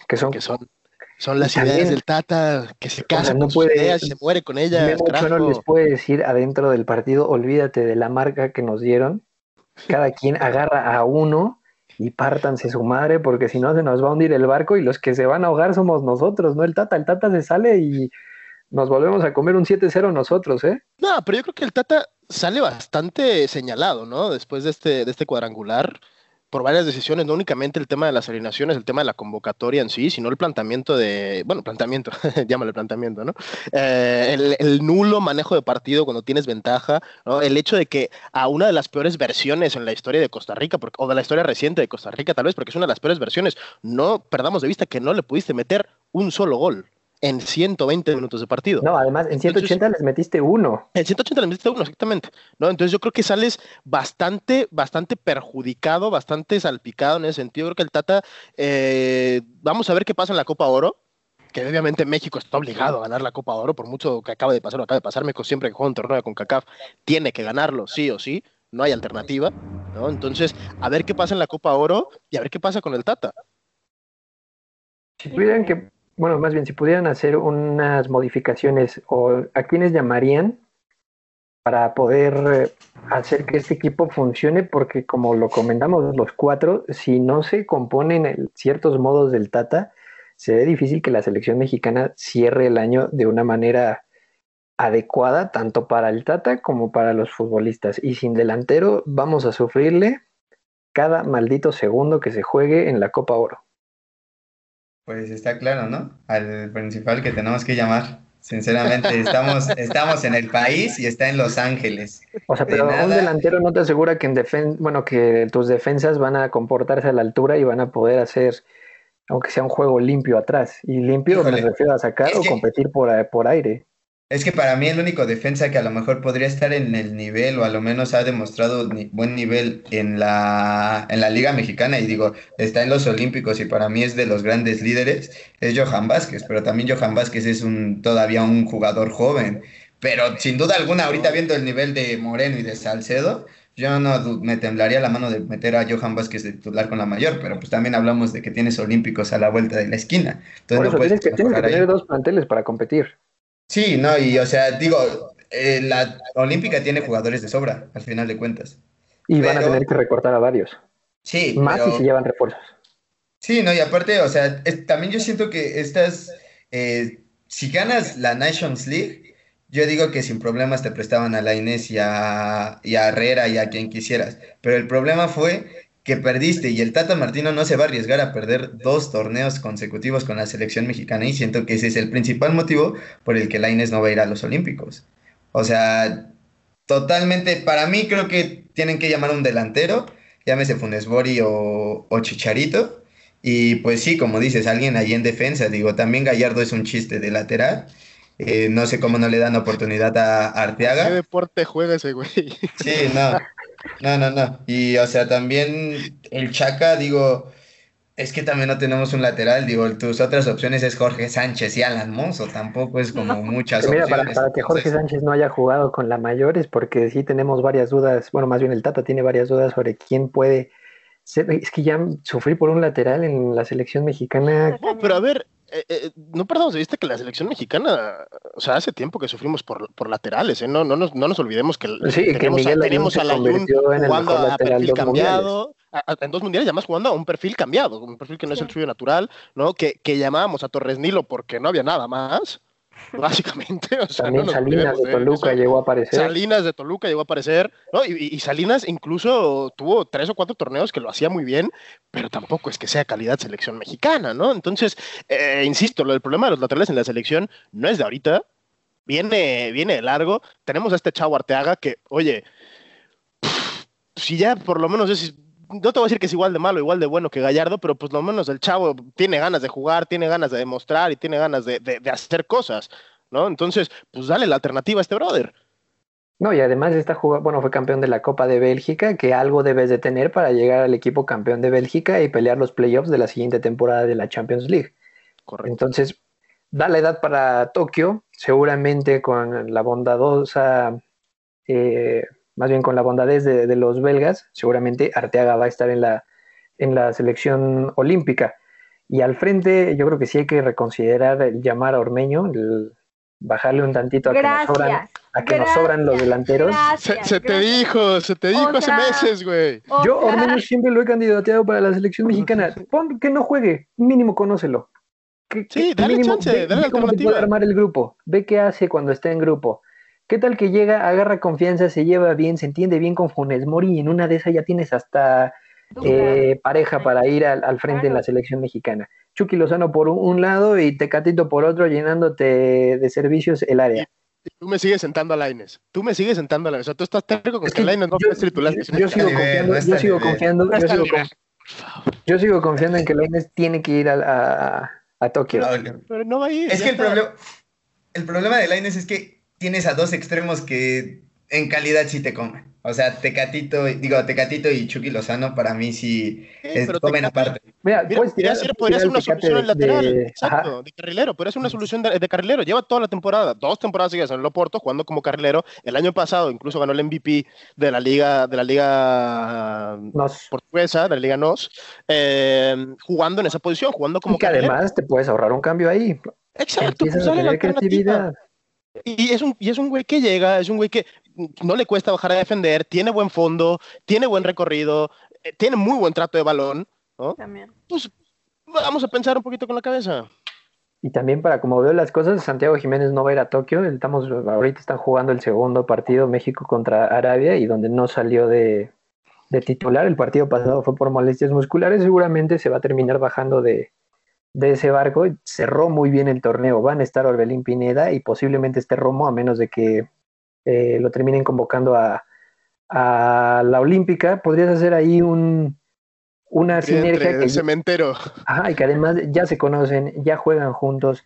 Speaker 3: Que son, que son, son las ideas del Tata, que se casa no con puede, sus ideas, se muere con ellas.
Speaker 1: no les puede decir adentro del partido, olvídate de la marca que nos dieron cada quien agarra a uno y pártanse su madre, porque si no se nos va a hundir el barco y los que se van a ahogar somos nosotros, no el Tata. El Tata se sale y nos volvemos a comer un 7-0 nosotros, ¿eh?
Speaker 3: No, pero yo creo que el Tata sale bastante señalado, ¿no? Después de este, de este cuadrangular por varias decisiones, no únicamente el tema de las alineaciones, el tema de la convocatoria en sí, sino el planteamiento de, bueno, planteamiento, [LAUGHS] llámale planteamiento, ¿no? Eh, el, nulo manejo de partido cuando tienes ventaja, ¿no? El hecho de que a una de las peores versiones en la historia de Costa Rica, o de la historia reciente de Costa Rica, tal vez porque es una de las peores versiones, no perdamos de vista que no le pudiste meter un solo gol en 120 minutos de partido.
Speaker 1: No, además en 180 les metiste uno.
Speaker 3: En 180 les metiste uno, exactamente. ¿no? Entonces yo creo que sales bastante, bastante perjudicado, bastante salpicado en ese sentido. Creo que el Tata, eh, vamos a ver qué pasa en la Copa Oro, que obviamente México está obligado a ganar la Copa Oro, por mucho que acabe de pasar o acabe de pasar, México siempre que juega un torneo con CACAF tiene que ganarlo, sí o sí, no hay alternativa, ¿no? Entonces, a ver qué pasa en la Copa Oro y a ver qué pasa con el Tata.
Speaker 1: Si pudieran que bueno, más bien, si pudieran hacer unas modificaciones, o ¿a quiénes llamarían para poder eh, hacer que este equipo funcione? Porque como lo comentamos los cuatro, si no se componen ciertos modos del Tata, se ve difícil que la selección mexicana cierre el año de una manera adecuada, tanto para el Tata como para los futbolistas. Y sin delantero, vamos a sufrirle cada maldito segundo que se juegue en la Copa Oro.
Speaker 4: Pues está claro, ¿no? Al principal que tenemos que llamar. Sinceramente, estamos, [LAUGHS] estamos en el país y está en Los Ángeles.
Speaker 1: O sea, pero un delantero no te asegura que en defen bueno, que tus defensas van a comportarse a la altura y van a poder hacer, aunque sea un juego limpio atrás. Y limpio me refiero a sacar o competir por, por aire.
Speaker 4: Es que para mí el único defensa que a lo mejor podría estar en el nivel o a lo menos ha demostrado buen nivel en la, en la Liga Mexicana y digo, está en los Olímpicos y para mí es de los grandes líderes, es Johan Vázquez, pero también Johan Vázquez es un todavía un jugador joven, pero sin duda alguna ahorita viendo el nivel de Moreno y de Salcedo, yo no me temblaría la mano de meter a Johan Vázquez de titular con la mayor, pero pues también hablamos de que tienes Olímpicos a la vuelta de la esquina.
Speaker 1: Entonces Por tienes que, tienes que tener dos planteles para competir.
Speaker 4: Sí, no, y o sea, digo, eh, la Olímpica tiene jugadores de sobra, al final de cuentas.
Speaker 1: Y van a tener que recortar a varios.
Speaker 4: Sí.
Speaker 1: Más si se llevan refuerzos.
Speaker 4: Sí, no, y aparte, o sea, también yo siento que estas, eh, si ganas la Nations League, yo digo que sin problemas te prestaban a Lainez y a, y a Herrera y a quien quisieras. Pero el problema fue que perdiste y el Tata Martino no se va a arriesgar a perder dos torneos consecutivos con la selección mexicana y siento que ese es el principal motivo por el que Lainez no va a ir a los Olímpicos. O sea, totalmente, para mí creo que tienen que llamar a un delantero, llámese Funes Bori o, o Chicharito. Y pues sí, como dices, alguien ahí en defensa, digo, también Gallardo es un chiste de lateral. Eh, no sé cómo no le dan oportunidad a Arteaga.
Speaker 3: ¿Qué deporte juega ese güey?
Speaker 4: Sí, no. No, no, no. Y o sea, también el Chaca, digo, es que también no tenemos un lateral. Digo, tus otras opciones es Jorge Sánchez y Alan Monzo. Tampoco es como muchas
Speaker 1: Mira,
Speaker 4: opciones.
Speaker 1: para, para que Jorge Sánchez no haya jugado con la mayores, porque sí tenemos varias dudas, bueno, más bien el Tata tiene varias dudas sobre quién puede ser. Es que ya sufrí por un lateral en la selección mexicana.
Speaker 3: No, pero a ver, eh, eh, no perdamos de vista que la selección mexicana, o sea, hace tiempo que sufrimos por, por laterales, ¿eh? No, no, nos, no nos olvidemos que,
Speaker 1: Sí, que
Speaker 3: tenemos,
Speaker 1: Miguel
Speaker 3: a,
Speaker 1: Layún
Speaker 3: tenemos
Speaker 1: se
Speaker 3: a Layún
Speaker 1: convirtió en el
Speaker 3: jugando a perfil
Speaker 1: dos
Speaker 3: cambiado, a- a- en dos mundiales, y además jugando a un perfil cambiado, un perfil que no es el suyo natural, ¿no? Que, que llamábamos a Torres Nilo porque no había nada más, [LAUGHS] básicamente. O sea,
Speaker 1: También
Speaker 3: no
Speaker 1: Salinas de Toluca
Speaker 3: eso.
Speaker 1: llegó a aparecer.
Speaker 3: Salinas de Toluca llegó a aparecer, ¿no? Y, Salinas incluso tuvo tres o cuatro torneos que lo hacía muy bien, pero tampoco es que sea calidad selección mexicana, ¿no? Entonces, eh, insisto, lo del problema de los laterales en la selección no es de ahorita, viene, viene de largo. Tenemos a este chavo Arteaga que, oye, si ya por lo menos es, no te voy a decir que es igual de malo, igual de bueno que Gallardo, pero pues lo menos el chavo tiene ganas de jugar, tiene ganas de demostrar y tiene ganas de, de- de hacer cosas, ¿no? Entonces, pues dale la alternativa a este brother.
Speaker 1: No, y además está jugando, bueno, fue campeón de la Copa de Bélgica, que algo debes de tener para llegar al equipo campeón de Bélgica y pelear los playoffs de la siguiente temporada de la Champions League.
Speaker 3: Correcto.
Speaker 1: Entonces, da la edad para Tokio, seguramente con la bondadosa, eh, más bien con la bondadez de, de los belgas, seguramente Arteaga va a estar en la, en la selección olímpica. Y al frente, yo creo que sí hay que reconsiderar el llamar a Ormeño, el bajarle un tantito a que nos sobran, a que nos sobran los
Speaker 2: gracias,
Speaker 1: delanteros.
Speaker 3: Se,
Speaker 2: gracias,
Speaker 3: se te dijo, se te dijo hace meses, güey.
Speaker 1: Yo, Ormeño, siempre lo he candidateado para la selección mexicana. Pon que no juegue, mínimo conócelo. Que,
Speaker 3: Sí,
Speaker 1: que
Speaker 3: dale
Speaker 1: mínimo
Speaker 3: chance,
Speaker 1: ve-
Speaker 3: dale
Speaker 1: ve cómo te
Speaker 3: alternativa.
Speaker 1: puede armar el grupo. Ve qué hace cuando está en grupo. ¿Qué tal que llega, agarra confianza, se lleva bien, se entiende bien con Funes Mori y en una de esas ya tienes hasta eh, pareja para ir al, al frente en la
Speaker 2: Claro.
Speaker 1: selección mexicana? Chucky Lozano por un, un lado y Tecatito por otro, llenándote de servicios el área.
Speaker 3: Tú me sigues sentando a Laines. Tú me sigues sentando a Laines. O sea, tú estás terco con
Speaker 1: Es
Speaker 3: que
Speaker 1: que
Speaker 3: Laines no
Speaker 1: yo,
Speaker 3: puede ser titular.
Speaker 1: yo- sigo confiando, yo sigo confiando, yo sigo, yo confiando en que Lainez tiene que ir a, a, a Tokio.
Speaker 3: Pero no va a ir.
Speaker 4: Es que el, problema el problema de Lainez es que tienes a dos extremos que en calidad sí te comen. O sea, Tecatito, digo, Tecatito y Chucky Lozano para mí sí
Speaker 3: Sí,
Speaker 4: comen aparte.
Speaker 1: Mira,
Speaker 3: Mira,
Speaker 1: puedes
Speaker 3: podría
Speaker 1: tirar-
Speaker 3: ser,
Speaker 1: puedes
Speaker 3: podría
Speaker 1: tirar
Speaker 3: ser
Speaker 1: el
Speaker 3: una solución lateral.
Speaker 1: de-
Speaker 3: exacto,
Speaker 1: ajá.
Speaker 3: de carrilero. Podría ser una solución de, de carrilero. Lleva toda la temporada, dos temporadas seguidas en el Oporto, jugando como carrilero. El año pasado incluso ganó el MVP de la liga, de la liga
Speaker 1: Nos-
Speaker 3: portuguesa, de la liga NOS, eh, jugando en esa posición, jugando como
Speaker 1: y que
Speaker 3: carrilero.
Speaker 1: además te puedes ahorrar un cambio ahí.
Speaker 3: Exacto,
Speaker 1: Empiezas
Speaker 3: pues
Speaker 1: a tener
Speaker 3: alternativa.
Speaker 1: creatividad.
Speaker 3: Y es un, y es un güey que llega, es un güey que no le cuesta bajar a defender, tiene buen fondo, tiene buen recorrido, eh, tiene muy buen trato de balón, ¿no?
Speaker 2: También.
Speaker 3: Pues vamos a pensar un poquito con la cabeza.
Speaker 1: Y también para como veo las cosas, Santiago Jiménez no va a ir a Tokio. Estamos, ahorita están jugando el segundo partido México contra Arabia y donde no salió de, de titular. El partido pasado fue por molestias musculares. Seguramente se va a terminar bajando de, de ese barco. Cerró muy bien el torneo. Van a estar Orbelín Pineda y posiblemente esté Romo, a menos de que eh, lo terminen convocando a, a la Olímpica. Podrías hacer ahí un, una sinergia
Speaker 3: Entre
Speaker 1: que
Speaker 3: el cementero.
Speaker 1: Ajá, y que además ya se conocen, ya juegan juntos.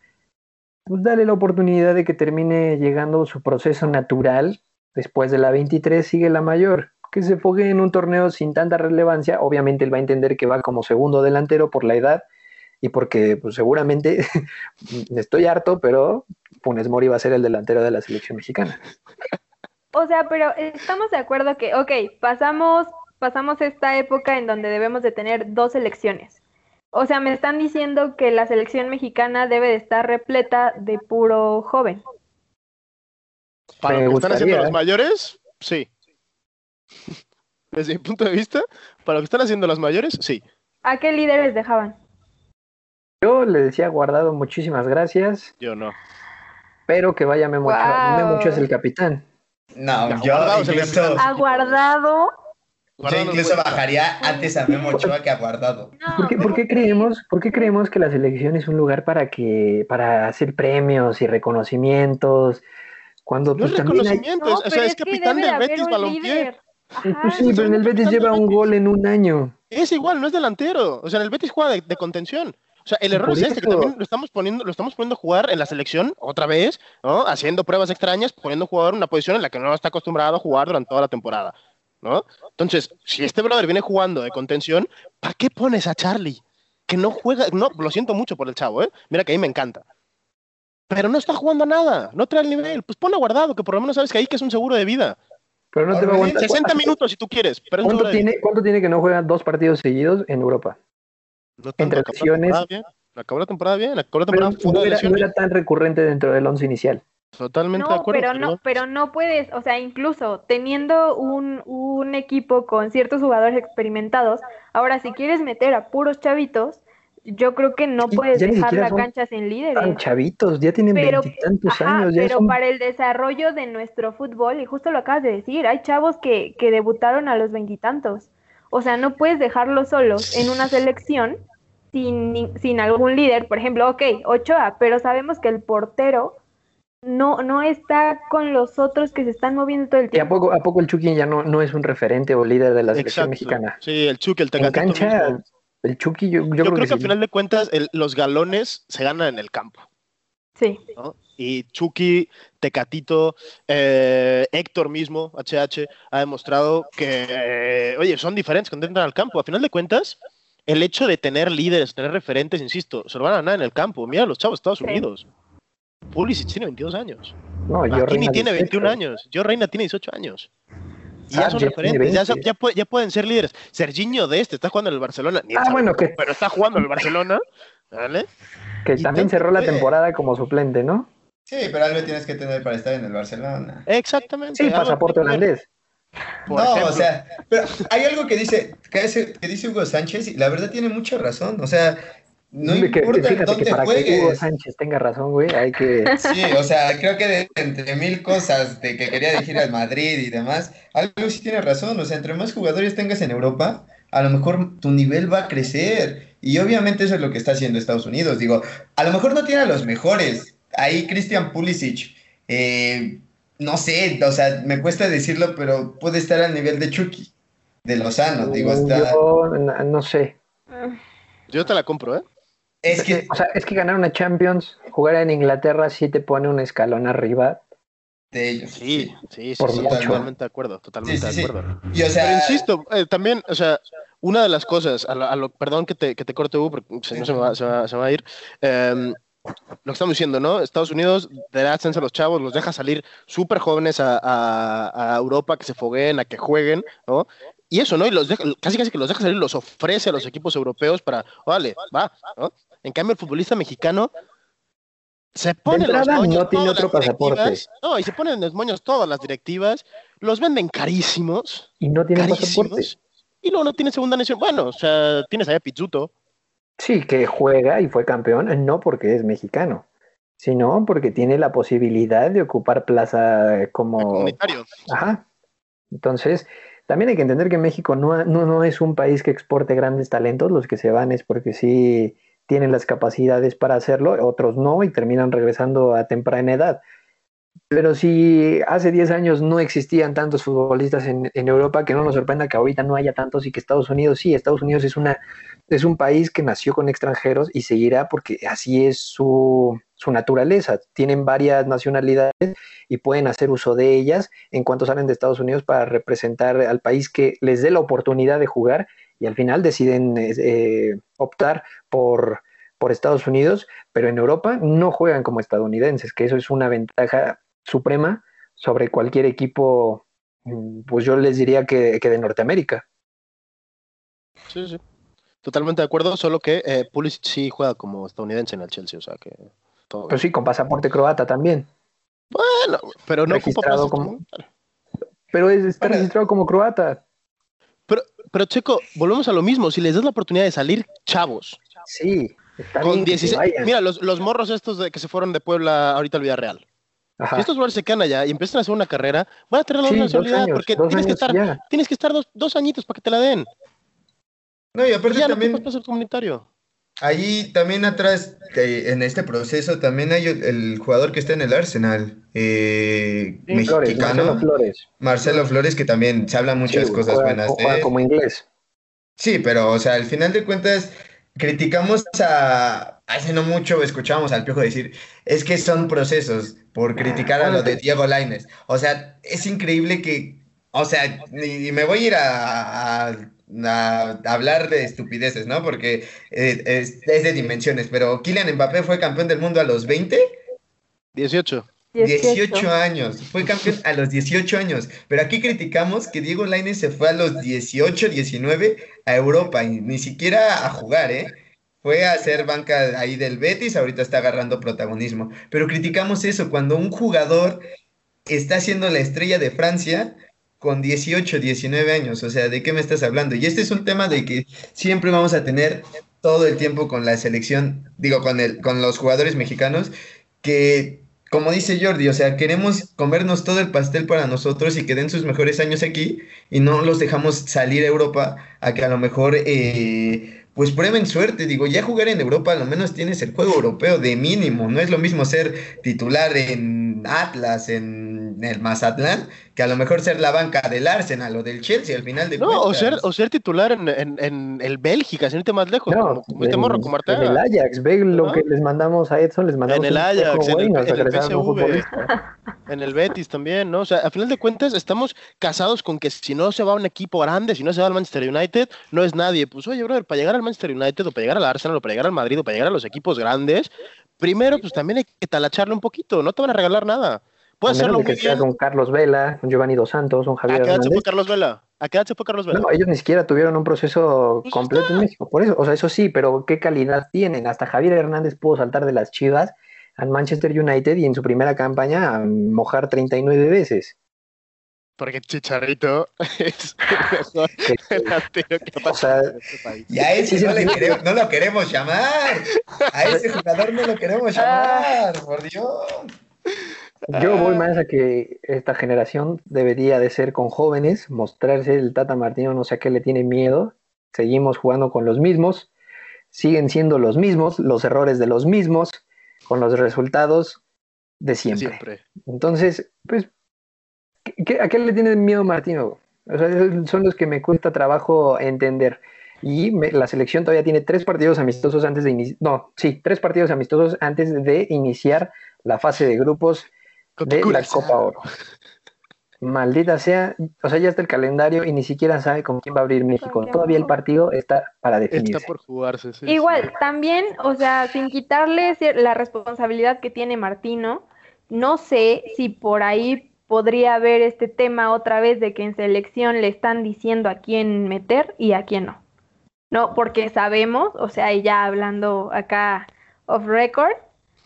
Speaker 1: Pues dale la oportunidad de que termine llegando su proceso natural. Después de la 23 sigue la mayor. Que se fogue en un torneo sin tanta relevancia. Obviamente él va a entender que va como segundo delantero por la edad y porque pues, seguramente [LAUGHS] estoy harto, pero Funes Mori va a ser el delantero de la selección mexicana.
Speaker 2: O sea, pero estamos de acuerdo que, ok, pasamos, pasamos esta época en donde debemos de tener dos selecciones. O sea, me están diciendo que la selección mexicana debe de estar repleta de puro joven.
Speaker 3: Para
Speaker 1: Me
Speaker 3: lo que están haciendo los
Speaker 1: ¿eh?
Speaker 3: mayores, sí. Desde mi punto de vista, para lo que están haciendo los mayores, sí.
Speaker 2: ¿A qué líderes dejaban?
Speaker 1: Yo le decía guardado muchísimas gracias.
Speaker 3: Yo no.
Speaker 1: pero que vaya Memo Ochoa es el capitán.
Speaker 4: No, yo incluso...
Speaker 2: Aguardado.
Speaker 4: Yo incluso bajaría antes a Memo Ochoa que a Guardado.
Speaker 1: ¿Por, qué, ¿por, qué, creemos, ¿Por qué creemos que la selección es un lugar para que para hacer premios y reconocimientos? Cuando
Speaker 3: No
Speaker 1: pues
Speaker 3: es
Speaker 1: hay...
Speaker 3: reconocimiento,
Speaker 2: No,
Speaker 3: o sea, es
Speaker 2: es que
Speaker 3: capitán del Betis
Speaker 2: un
Speaker 3: Balompié.
Speaker 1: Pues sí, pero en el Betis lleva un gol en un año.
Speaker 3: Es igual, no es delantero. O sea, en el Betis juega de, de contención. O sea, el error es este, que también lo estamos poniendo, lo estamos poniendo a jugar en la selección otra vez, ¿no? Haciendo pruebas extrañas, poniendo a jugador en una posición en la que no está acostumbrado a jugar durante toda la temporada, ¿no? Entonces, si este brother viene jugando de contención, ¿para qué pones a Charlie? Que no juega, no, lo siento mucho por el chavo, ¿eh? Mira que a mí me encanta. Pero no está jugando a nada, no trae el nivel. Pues ponlo guardado, que por lo menos sabes que ahí que es un seguro de vida.
Speaker 1: Pero no te va a aguantar.
Speaker 3: 60 minutos si tú quieres, pero
Speaker 1: ¿Cuánto tiene, ¿Cuánto tiene que no juega dos partidos seguidos en Europa?
Speaker 3: No tanto,
Speaker 1: entre
Speaker 3: acabó la
Speaker 1: lesiones?
Speaker 3: temporada bien, Acabó la temporada bien, acabó la temporada
Speaker 1: no
Speaker 3: de
Speaker 1: era, no
Speaker 3: lesiones.
Speaker 1: era tan recurrente dentro del once inicial.
Speaker 3: Totalmente de
Speaker 2: No,
Speaker 3: acuerdo.
Speaker 2: pero no, pero no puedes, o sea, incluso teniendo un, un equipo con ciertos jugadores experimentados, ahora si quieres meter a puros chavitos, yo creo que no puedes
Speaker 1: ya
Speaker 2: dejar la cancha sin
Speaker 1: Tan
Speaker 2: líderes.
Speaker 1: chavitos, ya tienen veintitantos años. Ya
Speaker 2: pero
Speaker 1: son-
Speaker 2: para el desarrollo de nuestro fútbol, y justo lo acabas de decir, hay chavos que, que debutaron a los veintitantos. O sea, no puedes dejarlos solos en una selección sin, sin algún líder. Por ejemplo, ok, Ochoa, pero sabemos que el portero no, no está con los otros que se están moviendo todo el
Speaker 1: ¿Y a
Speaker 2: tiempo.
Speaker 1: poco, a poco el Chucky ya no, no es un referente o líder de la selección
Speaker 3: Exacto.
Speaker 1: mexicana?
Speaker 3: Sí, el Chucky, el Tecatito
Speaker 1: el Chucky, yo, yo
Speaker 3: Yo,
Speaker 1: creo,
Speaker 3: creo
Speaker 1: que,
Speaker 3: que, al
Speaker 1: sí.
Speaker 3: final de cuentas el- los galones se ganan en el campo.
Speaker 2: Sí.
Speaker 3: ¿no? Y Chucky, Tecatito, eh, Héctor mismo, HH, ha demostrado que, eh, oye, son diferentes cuando entran al campo. A final de cuentas, el hecho de tener líderes, tener referentes, insisto, se lo van a ganar en el campo. Mira los chavos de Estados
Speaker 2: Sí.
Speaker 3: Unidos. Pulisic tiene 22 años.
Speaker 1: No,
Speaker 3: Martini tiene
Speaker 1: 18.
Speaker 3: 21 años. Yo Reina tiene 18 años. Y ya
Speaker 1: Ah,
Speaker 3: son
Speaker 1: ya
Speaker 3: referentes, ya,
Speaker 1: 20.
Speaker 3: son- ya, puede- ya pueden ser líderes. Serginho de este está jugando en el Barcelona. Ni
Speaker 1: Ah,
Speaker 3: sabe
Speaker 1: bueno, que-
Speaker 3: pero está jugando en el Barcelona. ¿Vale?
Speaker 1: Que
Speaker 3: y
Speaker 1: también cerró la temporada como suplente, ¿no?
Speaker 4: Sí, pero algo tienes que tener para estar en el Barcelona.
Speaker 3: Exactamente.
Speaker 1: Sí, pasaporte holandés.
Speaker 3: por
Speaker 4: no,
Speaker 3: ejemplo.
Speaker 4: o sea, pero hay algo que dice, que dice, que dice Hugo Sánchez y la verdad tiene mucha razón. O sea, no
Speaker 1: Que-
Speaker 4: importa
Speaker 1: fíjate
Speaker 4: dónde
Speaker 1: que para que Hugo
Speaker 4: juegues.
Speaker 1: Sánchez tenga razón, güey, hay que...
Speaker 4: Sí, o sea, creo que de, entre mil cosas de que quería dirigir al Madrid y demás, algo sí tiene razón. O sea, entre más jugadores tengas en Europa, a lo mejor tu nivel va a crecer. Y obviamente eso es lo que está haciendo Estados Unidos. Digo, a lo mejor no tiene a los mejores. Ahí Christian Pulisic, eh, no sé, o sea, me cuesta decirlo, pero puede estar al nivel de Chucky, de Lozano. Digo, está...
Speaker 1: Yo no, no sé.
Speaker 3: Yo te la compro, ¿eh?
Speaker 4: Es que,
Speaker 1: O sea, es que ganar una Champions, jugar en Inglaterra sí te pone un escalón arriba.
Speaker 4: de ellos.
Speaker 3: Sí, sí, sí, sí, totalmente de acuerdo, totalmente
Speaker 4: Sí, sí,
Speaker 3: de
Speaker 4: sí.
Speaker 3: acuerdo.
Speaker 4: Y o sea,
Speaker 3: Pero insisto, eh, también, o sea, una de las cosas, a lo, a lo- perdón que te, que te corte, Hugo, porque si no se me va, se va- se me va a ir. em, lo que estamos diciendo, ¿no? Estados Unidos le da chance a los chavos, los deja salir súper jóvenes a, a- a Europa, que se fogueen, a que jueguen, ¿no? Y eso, ¿no? Y los deja, casi casi que los deja salir, los ofrece a los equipos europeos para, vale, va, ¿no? En cambio, el futbolista mexicano se pone los moños
Speaker 1: no tiene otro pasaporte.
Speaker 3: No, y se ponen los moños todas las directivas, los venden carísimos,
Speaker 1: Y no tiene pasaporte.
Speaker 3: Y luego no tiene segunda nación. Bueno, o sea, tienes ahí a Pizzuto,
Speaker 1: Sí, que juega y fue campeón, no porque es mexicano, sino porque tiene la posibilidad de ocupar plaza como...
Speaker 3: comunitario.
Speaker 1: Ajá. Entonces, también hay que entender que México no, no, no es un país que exporte grandes talentos, los que se van es porque sí tienen las capacidades para hacerlo, otros no y terminan regresando a temprana edad. Pero si hace 10 años no existían tantos futbolistas en, Europa, que no nos sorprenda que ahorita no haya tantos y que Estados Unidos sí, Estados Unidos es una es un país que nació con extranjeros y seguirá porque así es su, su naturaleza. Tienen varias nacionalidades y pueden hacer uso de ellas en cuanto salen de Estados Unidos para representar al país que les dé la oportunidad de jugar y al final deciden eh, eh, optar por, por Estados Unidos, pero en Europa no juegan como estadounidenses, que eso es una ventaja suprema sobre cualquier equipo, mm, pues yo les diría que, que de Norteamérica.
Speaker 3: Sí, sí. Totalmente de acuerdo, solo que eh, Pulisic sí juega como estadounidense en el Chelsea, o sea que todo
Speaker 1: Pues
Speaker 3: bien.
Speaker 1: sí, con pasaporte croata también,
Speaker 3: Bueno, pero no
Speaker 1: registrado como- pero es- está
Speaker 4: Bueno.
Speaker 1: registrado como croata.
Speaker 3: Pero, pero Checo, volvemos a lo mismo, si les das la oportunidad de salir chavos,
Speaker 1: Sí, está
Speaker 3: con
Speaker 1: bien que se
Speaker 3: 16,
Speaker 1: vayan.
Speaker 3: mira, los, los morros estos de que se fueron de Puebla ahorita al Villarreal, Si estos jugadores se quedan allá y empiezan a hacer una carrera, van a tener la responsabilidad porque tienes, que estar, tienes que estar dos, añitos para que te la den.
Speaker 4: No, y aparte también.
Speaker 3: No comunitario.
Speaker 4: Ahí también atrás, en este proceso, también hay el jugador que está en el Arsenal, eh, mexicano.
Speaker 1: Marcelo Flores.
Speaker 4: Marcelo Flores, que también se habla muchas cosas buenas
Speaker 1: de como inglés.
Speaker 4: Sí, pero, o sea, al final de cuentas, criticamos a. Hace no mucho escuchábamos al Piojo decir, es que son procesos por criticar a lo de Diego Laines. O sea, es increíble que. O sea, y, me voy a ir a a, hablar de estupideces, ¿no? Porque eh, es, de dimensiones, pero Kylian Mbappé fue campeón del mundo a los 20.
Speaker 3: 18.
Speaker 4: 18 años, fue campeón a los 18 años, pero aquí criticamos que Diego Lainez se fue a los 18, 19 a Europa y ni siquiera a jugar, ¿eh? Fue a hacer banca ahí del Betis, ahorita está agarrando protagonismo, pero criticamos eso, cuando un jugador está siendo la estrella de Francia, con 18, 19 años, o sea, ¿de qué me estás hablando? Y este es un tema de que siempre vamos a tener todo el tiempo con la selección, digo, con, el, con los jugadores mexicanos, que, como dice Jordi, o sea, queremos comernos todo el pastel para nosotros y que den sus mejores años aquí y no los dejamos salir a Europa a que a lo mejor... Eh, pues prueben suerte, digo, ya jugar en Europa al menos tienes el juego europeo de mínimo, no es lo mismo ser titular en Atlas, en el Mazatlán, que a lo mejor ser la banca del Arsenal o del Chelsea al final de
Speaker 3: No, o ser, o ser titular en, en, el Bélgica, sin irte más lejos,
Speaker 1: no, como, este morro, como En el Ajax, ve lo que les mandamos a Edson, les mandamos
Speaker 3: En el Ajax, en el, PSV, en el Betis también, ¿no? O sea, a final de cuentas estamos casados con que si no se va a un equipo grande, si no se va al Manchester United, no es nadie. Pues oye, brother, para llegar al Manchester United o para llegar al Arsenal o para llegar al Madrid o para llegar a los equipos grandes, primero pues también hay que talacharle un poquito, no te van a regalar nada. Puede hacerlo muy
Speaker 1: bien. Con Carlos Vela, con Giovanni Dos Santos, con Javier
Speaker 3: ¿A qué edad se fue Carlos Vela? ¿A qué edad se fue Carlos Vela?
Speaker 1: No, ellos ni siquiera tuvieron un proceso pues completo en México. Por eso, o sea, eso sí, pero qué calidad tienen. Hasta Javier Hernández pudo saltar de las Chivas al Manchester United y en su primera campaña mojar 39 veces.
Speaker 3: Porque Chicharito [LAUGHS] es mejor [LAUGHS]
Speaker 4: delantero que pasa en este país. Y a ese no, le queremos, no lo queremos llamar. A ese jugador no lo queremos ah. llamar, por Dios.
Speaker 1: Yo voy más a que esta generación debería de ser con jóvenes, mostrarse el Tata Martino, no sé a qué le tiene miedo. Seguimos jugando con los mismos, siguen siendo los mismos, los errores de los mismos, con los resultados de siempre. siempre. Entonces, pues, ¿a qué le tiene miedo Martino? O sea, son los que me cuesta trabajo entender. Y la selección todavía tiene tres partidos amistosos antes de iniciar. No, sí, tres partidos amistosos antes de iniciar la fase de grupos de la Copa Oro. Maldita sea, o sea, ya está el calendario y ni siquiera sabe con quién va a abrir México. Todavía el partido está para definirse.
Speaker 3: Está por jugarse.
Speaker 2: Igual, también, o sea, sin quitarle la responsabilidad que tiene Martino, no sé si por ahí podría haber este tema otra vez de que en selección le están diciendo a quién meter y a quién no. No, porque sabemos, o sea, ya hablando acá off record,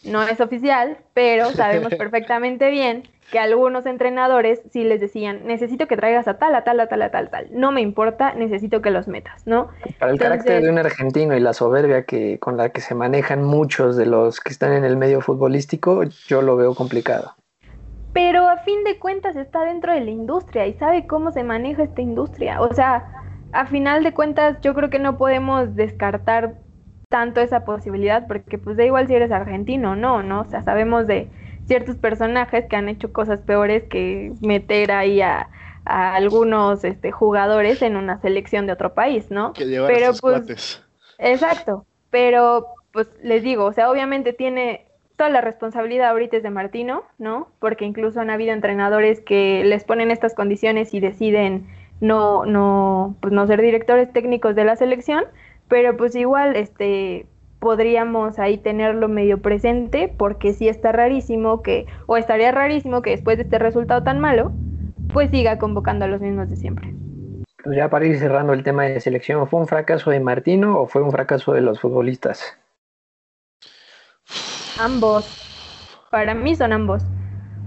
Speaker 2: no es oficial, pero sabemos [LAUGHS] perfectamente bien que algunos entrenadores sí les decían, necesito que traigas a tal, a tal, a tal, a tal, tal. No me importa, necesito que los metas, ¿no?
Speaker 1: Para el carácter de un argentino y la soberbia que con la que se manejan muchos de los que están en el medio futbolístico, yo lo veo complicado
Speaker 2: pero a fin de cuentas está dentro de la industria y sabe cómo se maneja esta industria. O sea, a final de cuentas yo creo que no podemos descartar tanto esa posibilidad porque pues da igual si eres argentino o no, ¿no? O sea, sabemos de ciertos personajes que han hecho cosas peores que meter ahí a, algunos este, jugadores en una selección de otro país, ¿no?
Speaker 3: pero pues
Speaker 2: exacto, pero pues les digo, o sea, obviamente tiene toda la responsabilidad ahorita es de Martino, ¿no? Porque incluso han habido entrenadores que les ponen estas condiciones y deciden no, no, pues no ser directores técnicos de la selección, pero pues igual, este, podríamos ahí tenerlo medio presente, porque sí está rarísimo que, o estaría rarísimo que después de este resultado tan malo, pues siga convocando a los mismos de siempre.
Speaker 1: Pues ya para ir cerrando el tema de selección, ¿fue un fracaso de Martino o fue un fracaso de los futbolistas?
Speaker 2: Ambos. Para mí son ambos.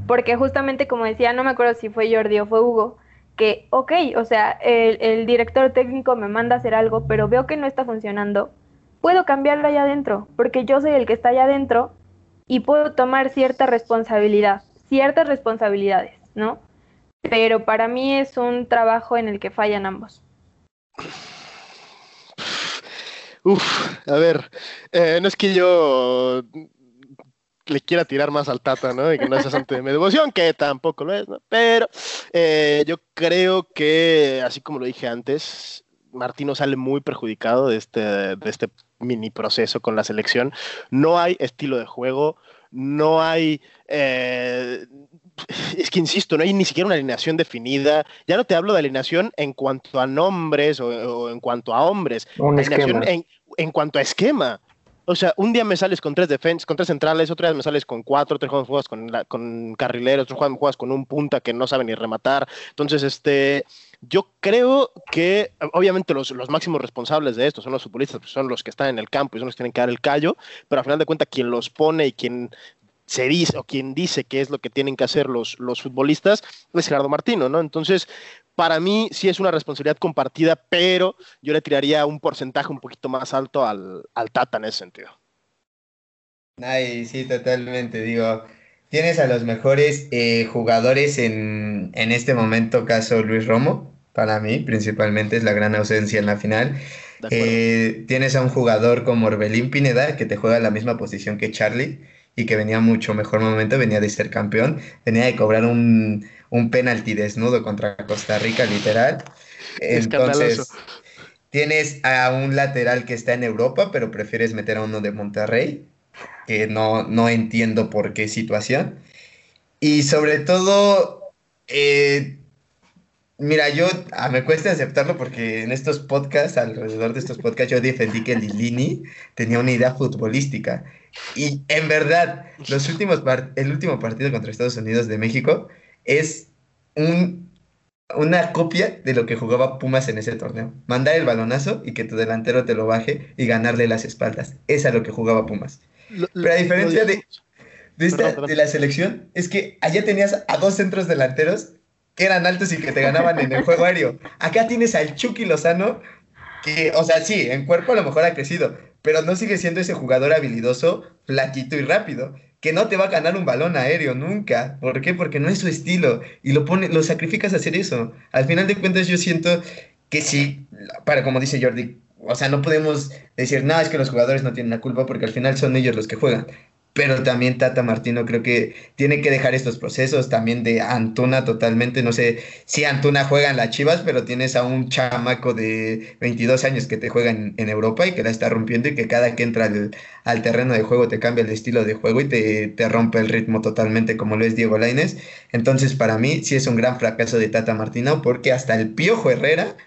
Speaker 2: Porque justamente como decía, no me acuerdo si fue Jordi o fue Hugo, que, ok, o sea, el, director técnico me manda a hacer algo, pero veo que no está funcionando. Puedo cambiarlo allá adentro, porque yo soy el que está allá adentro y puedo tomar cierta responsabilidad. ciertas responsabilidades, ¿no? Pero para mí es un trabajo en el que fallan ambos.
Speaker 3: Uf, a ver, eh, no es que yo le quiera tirar más al Tata, ¿no? Y que no sea santo de mi devoción, que tampoco lo es, ¿no? Pero eh, yo creo que, así como lo dije antes, Martino sale muy perjudicado de este, de este mini proceso con la selección. No hay estilo de juego, no hay... Eh, es que insisto, no hay ni siquiera una alineación definida. Ya no te hablo de alineación en cuanto a nombres o, en cuanto a hombres. alineación en, en, cuanto a esquema. O sea, un día me sales con tres defensas, con tres centrales, otro día me sales con cuatro, otro día juegas con, con carrileros, otro día juegas con un punta que no sabe ni rematar. Entonces, este, yo creo que obviamente los, los máximos responsables de esto son los futbolistas, pues son los que están en el campo y son los que tienen que dar el callo, pero al final de cuentas quien los pone y quien se dice o quien dice que es lo que tienen que hacer los, los futbolistas es Gerardo Martino, ¿no? Entonces, para mí sí es una responsabilidad compartida, pero yo le tiraría un porcentaje un poquito más alto al, al Tata en ese sentido.
Speaker 4: Ay, sí, totalmente. Digo, tienes a los mejores eh, jugadores en, en, este momento, caso Luis Romo, para mí principalmente es la gran ausencia en la final. Eh, tienes a un jugador como Orbelín Pineda, que te juega la misma posición que Charlie y que venía mucho mejor momento, venía de ser campeón, venía de cobrar un, un penalti desnudo contra Costa Rica, literal. [LAUGHS] Entonces, tienes a un lateral que está en Europa, pero prefieres meter a uno de Monterrey, que no, no entiendo por qué situación. Y sobre todo, eh, Mira, yo ah, me cuesta aceptarlo porque en estos podcasts, alrededor de estos podcasts, yo defendí que Lilini tenía una idea futbolística. Y en verdad, los últimos el último partido contra Estados Unidos de México es un, una copia de lo que jugaba Pumas en ese torneo. Mandar el balonazo y que tu delantero te lo baje y ganarle las espaldas. Esa es lo que jugaba Pumas. Pero a diferencia de, de, esta, de la selección, es que allá tenías a dos centros delanteros que eran altos y que te ganaban en el juego aéreo. Acá tienes al Chucky Lozano, que, o sea, sí, en cuerpo a lo mejor ha crecido, pero no sigue siendo ese jugador habilidoso, flaquito y rápido, que no te va a ganar un balón aéreo nunca. ¿Por qué? Porque no es su estilo y lo pone, lo sacrificas a hacer eso. Al final de cuentas yo siento que sí, para como dice Jordi, o sea, no podemos decir, nada, es que los jugadores no tienen la culpa porque al final son ellos los que juegan pero también Tata Martino creo que tiene que dejar estos procesos también de Antuna totalmente, no sé si Antuna juega en las Chivas, pero tienes a un chamaco de 22 años que te juega en, Europa y que la está rompiendo y que cada que entra al, terreno de juego te cambia el estilo de juego y te, te rompe el ritmo totalmente como lo es Diego Lainez. Entonces para mí sí es un gran fracaso de Tata Martino porque hasta el Piojo Herrera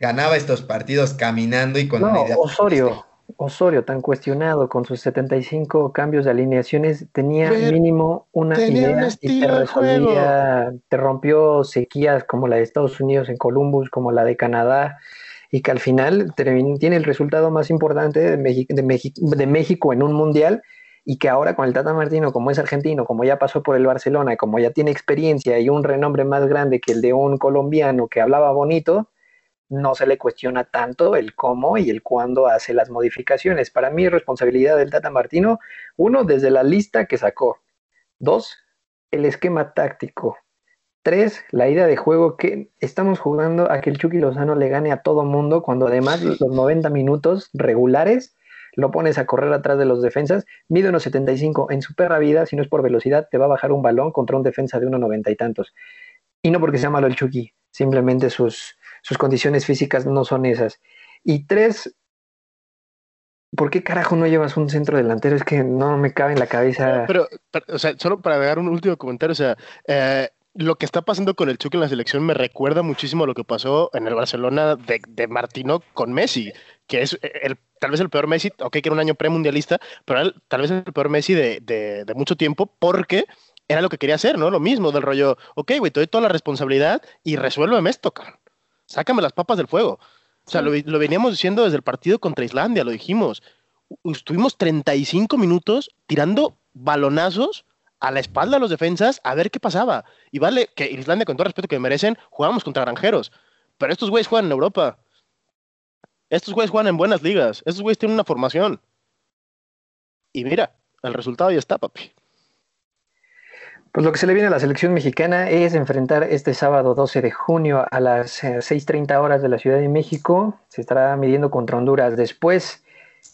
Speaker 4: ganaba estos partidos caminando y con
Speaker 1: no, Osorio. Osorio, tan cuestionado con sus 75 cambios de alineaciones, tenía mínimo una idea y te resolvía, te rompió sequías como la de Estados Unidos en Columbus, como la de Canadá, y que al final tiene el resultado más importante de, de México en un mundial y que ahora con el Tata Martino, como es argentino, como ya pasó por el Barcelona, como ya tiene experiencia y un renombre más grande que el de un colombiano que hablaba bonito, no se le cuestiona tanto el cómo y el cuándo hace las modificaciones. Para mí, responsabilidad del Tata Martino, uno, desde la lista que sacó. Dos, el esquema táctico. Tres, la idea de juego que estamos jugando a que el Chucky Lozano le gane a todo mundo cuando además los 90 minutos regulares lo pones a correr atrás de los defensas, mide unos 75 en su perra vida, si no es por velocidad, te va a bajar un balón contra un defensa de 1,90 y tantos. Y no porque sea malo el Chucky, simplemente sus, sus condiciones físicas no son esas. Y tres, ¿por qué carajo no llevas un centro delantero? Es que no me cabe en la cabeza.
Speaker 3: Pero, o sea, solo para agregar un último comentario, o sea, eh, lo que está pasando con el Chucky en la selección me recuerda muchísimo a lo que pasó en el Barcelona de, Martino con Messi, que es el, tal vez el peor Messi, ok, que era un año premundialista, pero tal vez el peor Messi de, de, mucho tiempo porque era lo que quería hacer, ¿no? Lo mismo del rollo, ok, güey, te doy toda la responsabilidad y resuélveme esto, cabrón sácame las papas del fuego. O sea, lo, veníamos diciendo desde el partido contra Islandia, lo dijimos. Estuvimos 35 minutos tirando balonazos a la espalda de los defensas a ver qué pasaba. Y vale que Islandia, con todo el respeto que merecen, jugamos contra granjeros. Pero estos güeyes juegan en Europa. Estos güeyes juegan en buenas ligas. Estos güeyes tienen una formación. Y mira, el resultado ya está, papi.
Speaker 1: Pues lo que se le viene a la selección mexicana es enfrentar este sábado 12 de junio a las 6.30 eh, horas de la Ciudad de México. Se estará midiendo contra Honduras. Después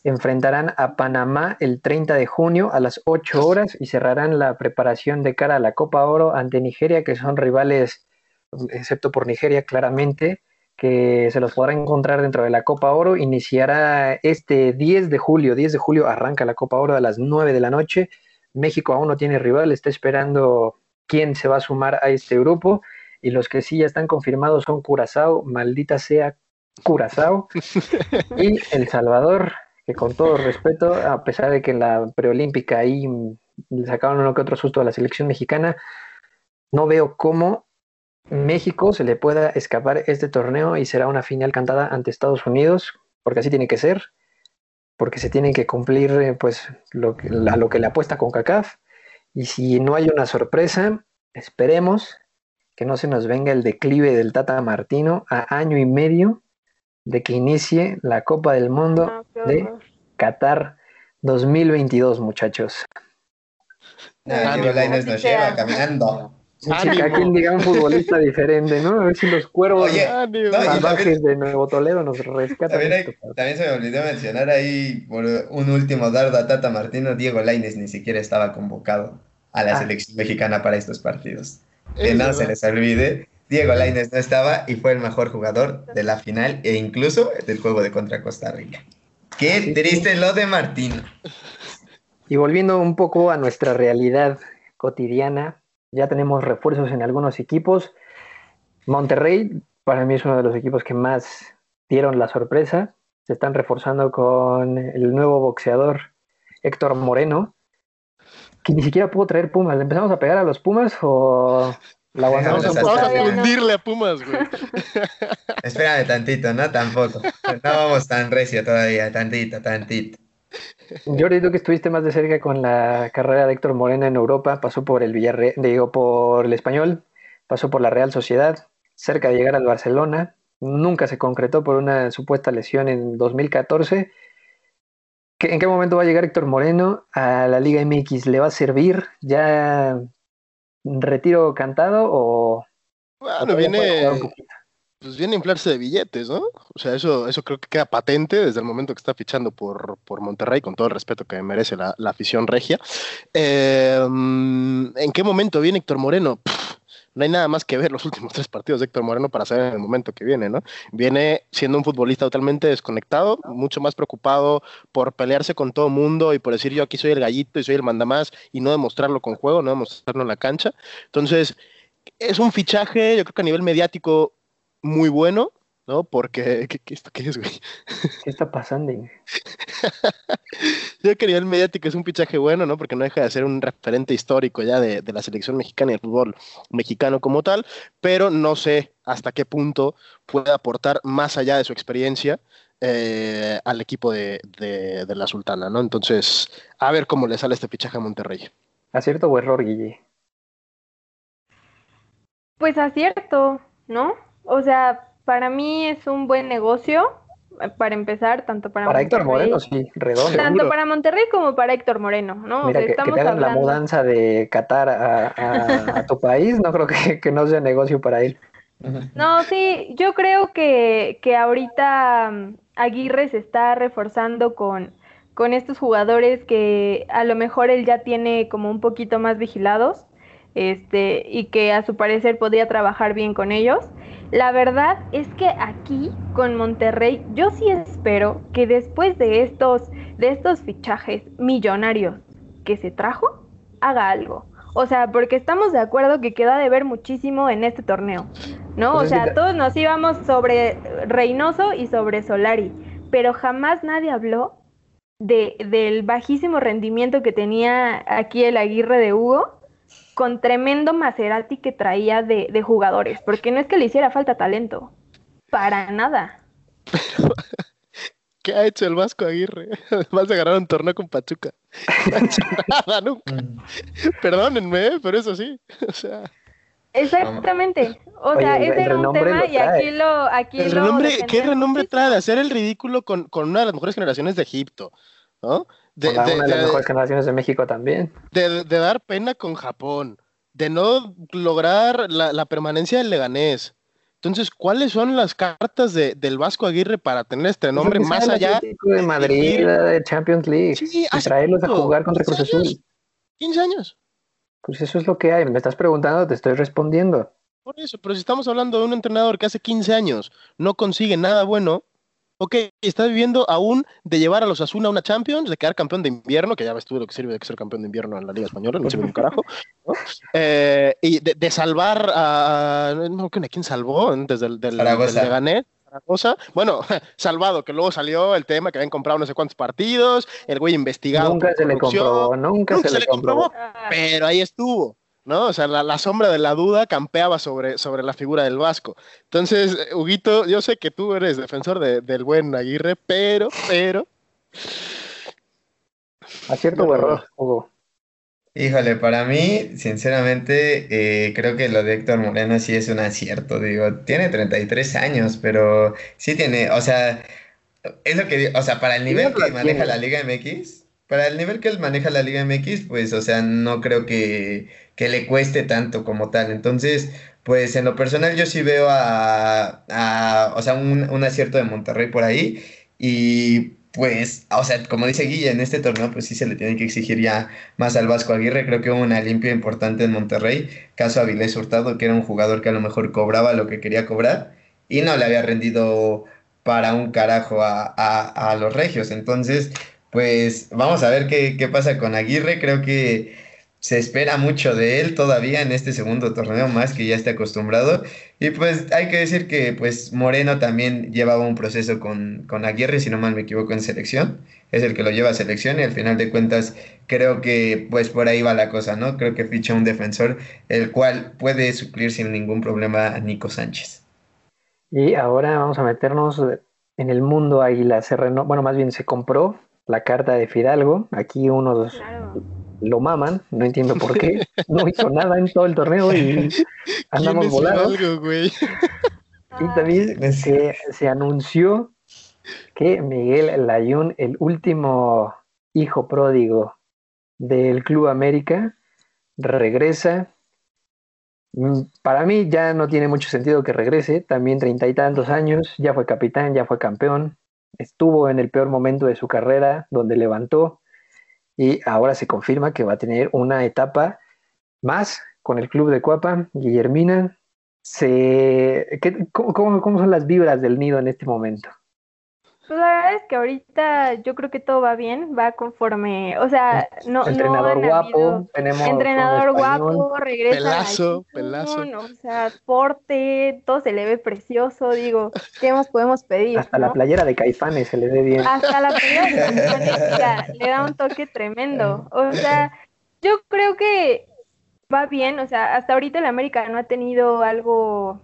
Speaker 1: enfrentarán a Panamá el 30 de junio a las 8 horas y cerrarán la preparación de cara a la Copa Oro ante Nigeria, que son rivales, excepto por Nigeria claramente, que se los podrá encontrar dentro de la Copa Oro. Iniciará este 10 de julio. 10 de julio arranca la Copa Oro a las 9 de la noche México aún no tiene rival, está esperando quién se va a sumar a este grupo. Y los que sí ya están confirmados son Curazao, maldita sea Curazao, [LAUGHS] y El Salvador, que con todo respeto, a pesar de que en la preolímpica ahí le sacaron uno que otro susto a la selección mexicana, no veo cómo México se le pueda escapar este torneo y será una final cantada ante Estados Unidos, porque así tiene que ser porque se tienen que cumplir eh, pues lo que, a lo que le apuesta con CACAF. Y si no hay una sorpresa, esperemos que no se nos venga el declive del Tata Martino a año y medio de que inicie la Copa del Mundo de Qatar 2022, muchachos.
Speaker 4: Ah, nos lleva caminando.
Speaker 1: A quien diga un futbolista [LAUGHS] diferente, ¿no? A ver si los cuervos salvajes de Nuevo Toledo nos rescatan.
Speaker 4: También, se me olvidó mencionar ahí por un último dardo a Tata Martino, Diego Laines ni siquiera estaba convocado a la ah. selección mexicana para estos partidos. Que no se les olvide, Diego Laines no estaba y fue el mejor jugador de la final e incluso del juego de contra Costa Rica. Qué triste lo de Martino.
Speaker 1: Y volviendo un poco a nuestra realidad cotidiana, ya tenemos refuerzos en algunos equipos. Monterrey, para mí es uno de los equipos que más dieron la sorpresa. Se están reforzando con el nuevo boxeador Héctor Moreno, que ni siquiera pudo traer Pumas. ¿Le empezamos a pegar a los Pumas o
Speaker 3: la aguantamos Vamos a fundirle a Pumas, güey.
Speaker 4: Espérame tantito, ¿no? Tampoco. No vamos tan recio todavía, tantito, tantito.
Speaker 1: Jordi, tú que estuviste más de cerca con la carrera de Héctor Morena en Europa, pasó por el Villarreal, digo, por el Español, pasó por la Real Sociedad, cerca de llegar al Barcelona, nunca se concretó por una supuesta lesión en 2014. ¿En qué momento va a llegar Héctor Moreno a la Liga MX? ¿Le va a servir ya retiro cantado o...
Speaker 3: Bueno, viene, pues viene a inflarse de billetes, ¿no? O sea, eso, eso creo que queda patente desde el momento que está fichando por, por Monterrey, con todo el respeto que merece la, afición regia. Em, ¿En qué momento viene Héctor Moreno? no hay nada más que ver los últimos [LAUGHS] tres partidos de Héctor Moreno para saber en el momento que viene, ¿no? Viene siendo un futbolista totalmente desconectado, mucho más preocupado por pelearse con todo mundo y por decir yo aquí soy el gallito y soy el mandamás y no demostrarlo con juego, no demostrarlo en la cancha. Entonces, es un fichaje, yo creo que a nivel mediático muy bueno, ¿no? Porque, [LAUGHS] ¿qué, esto qué es, güey?
Speaker 1: ¿Qué está pasando? [LAUGHS]
Speaker 3: Yo quería el mediático es un pichaje bueno, ¿no? Porque no deja de ser un referente histórico ya de, la selección mexicana y el fútbol mexicano como tal, pero no sé hasta qué punto puede aportar más allá de su experiencia eh, al equipo de, de, la Sultana, ¿no? Entonces, a ver cómo le sale este pichaje a Monterrey.
Speaker 1: ¿Acierto o error, Guille?
Speaker 2: Pues acierto, ¿no? O sea, para mí es un buen negocio, eh, para empezar, tanto para,
Speaker 1: para Héctor Moreno, sí, redondo.
Speaker 2: Tanto para Monterrey como para Héctor Moreno, ¿no?
Speaker 1: Mira, que, te hagan la mudanza de Qatar a, tu país, no creo que, que, no sea negocio para él.
Speaker 2: No, sí, yo creo que, que ahorita mm, Aguirre se está reforzando con, con estos jugadores que a lo mejor él ya tiene como un poquito más vigilados este, y que a su parecer podría trabajar bien con ellos. La verdad es que aquí con Monterrey yo sí espero que después de estos, de estos fichajes millonarios que se trajo, haga algo. O sea, porque estamos de acuerdo que queda de ver muchísimo en este torneo, ¿no? Pues o sea, todos nos íbamos sobre Reynoso y sobre Solari, pero jamás nadie habló de, del bajísimo rendimiento que tenía aquí el Aguirre de Hugo con tremendo Maserati que traía de, jugadores, porque no es que le hiciera falta talento, para nada. [LAUGHS]
Speaker 3: ¿Qué ha hecho el Vasco Aguirre? [LAUGHS] Además de ganar un torneo con Pachuca. [LAUGHS] No ha hecho nada nunca. Mm. Perdónenme, pero eso sí. O sea.
Speaker 2: Exactamente. O sea, ese era un tema y aquí lo. Aquí
Speaker 3: el renombre, ¿Qué renombre trae de hacer el ridículo con, con, una de las mejores generaciones de Egipto? ¿no?
Speaker 1: De, una de, las mejores generaciones de México también.
Speaker 3: De, dar pena con Japón, de no lograr la, permanencia del Leganés. Entonces, ¿cuáles son las cartas de, del Vasco Aguirre para tener este nombre más allá
Speaker 1: de Madrid, de Champions League, y traerlos a jugar contra Cruz Azul?
Speaker 3: 15 años.
Speaker 1: Pues eso es lo que hay. Me estás preguntando, te estoy respondiendo.
Speaker 3: Por eso, pero si estamos hablando de un entrenador que hace 15 años no consigue nada bueno, ok, está viviendo aún de llevar a los Asuna a una Champions, de quedar campeón de invierno, que ya ves tú lo que sirve de ser campeón de invierno en la Liga Española, no sirve un carajo, eh, y de, salvar a, no quién salvó antes del, del, del Zaragoza. Bueno, [LAUGHS] salvado, que luego salió el tema que habían comprado no sé cuántos partidos, el güey investigado.
Speaker 1: Nunca se le comprobó, nunca, se, le comprobó.
Speaker 3: Pero ahí estuvo. ¿No? O sea, la, sombra de la duda campeaba sobre, sobre la figura del Vasco. Entonces, Huguito, yo sé que tú eres defensor del buen Aguirre, pero, pero...
Speaker 1: Acierto o error, Hugo.
Speaker 4: Híjole, para mí, sinceramente, eh, creo que lo de Héctor Moreno sí es un acierto, digo, tiene 33 años, pero sí tiene, o sea, es lo que, o sea, para el nivel que maneja la Liga MX, para el nivel que él maneja la Liga MX, pues, o sea, no creo que, que le cueste tanto como tal. Entonces, pues en lo personal yo sí veo a, a o sea, un, un, acierto de Monterrey por ahí. Y pues, o sea, como dice Guilla, en este torneo pues sí se le tiene que exigir ya más al Vasco Aguirre. Creo que hubo una limpia importante en Monterrey. Caso Avilés Hurtado, que era un jugador que a lo mejor cobraba lo que quería cobrar y no le había rendido para un carajo a, a, a los regios. Entonces, pues vamos a ver qué, qué pasa con Aguirre. Creo que se espera mucho de él todavía en este segundo torneo, más que ya está acostumbrado. Y pues hay que decir que pues Moreno también llevaba un proceso con, con Aguirre, si no mal me equivoco, en selección. Es el que lo lleva a selección y al final de cuentas creo que pues por ahí va la cosa, ¿no? Creo que ficha un defensor el cual puede suplir sin ningún problema a Nico Sánchez.
Speaker 1: Y ahora vamos a meternos en el mundo Águila. Se bueno, más bien se compró la carta de Fidalgo. Aquí unos lo maman, no entiendo por qué. No hizo nada en todo el torneo y [LAUGHS] andamos volando. [LAUGHS] Y también se, se, anunció que Miguel Layún, el último hijo pródigo del Club América, regresa. Mm, para mí ya no tiene mucho sentido que regrese, también treinta y tantos años, ya fue capitán, ya fue campeón, estuvo en el peor momento de su carrera, donde levantó, y ahora se confirma que va a tener una etapa más con el club de Cuapa. Guillermina, se... cómo, cómo, son las vibras del nido en este momento?
Speaker 2: Pues la verdad es que ahorita yo creo que todo va bien, va conforme, o sea, no
Speaker 1: entrenador guapo, tenemos
Speaker 2: entrenador guapo, regresa
Speaker 3: pelazo, pelazo,
Speaker 2: o sea, porte, todo se le ve precioso, digo, ¿qué más podemos pedir?
Speaker 1: Hasta la playera de Caifanes se le ve bien.
Speaker 2: Hasta la playera de [LAUGHS] Caifanes le da un toque tremendo, o sea, yo creo que va bien, o sea, hasta ahorita el América no ha tenido algo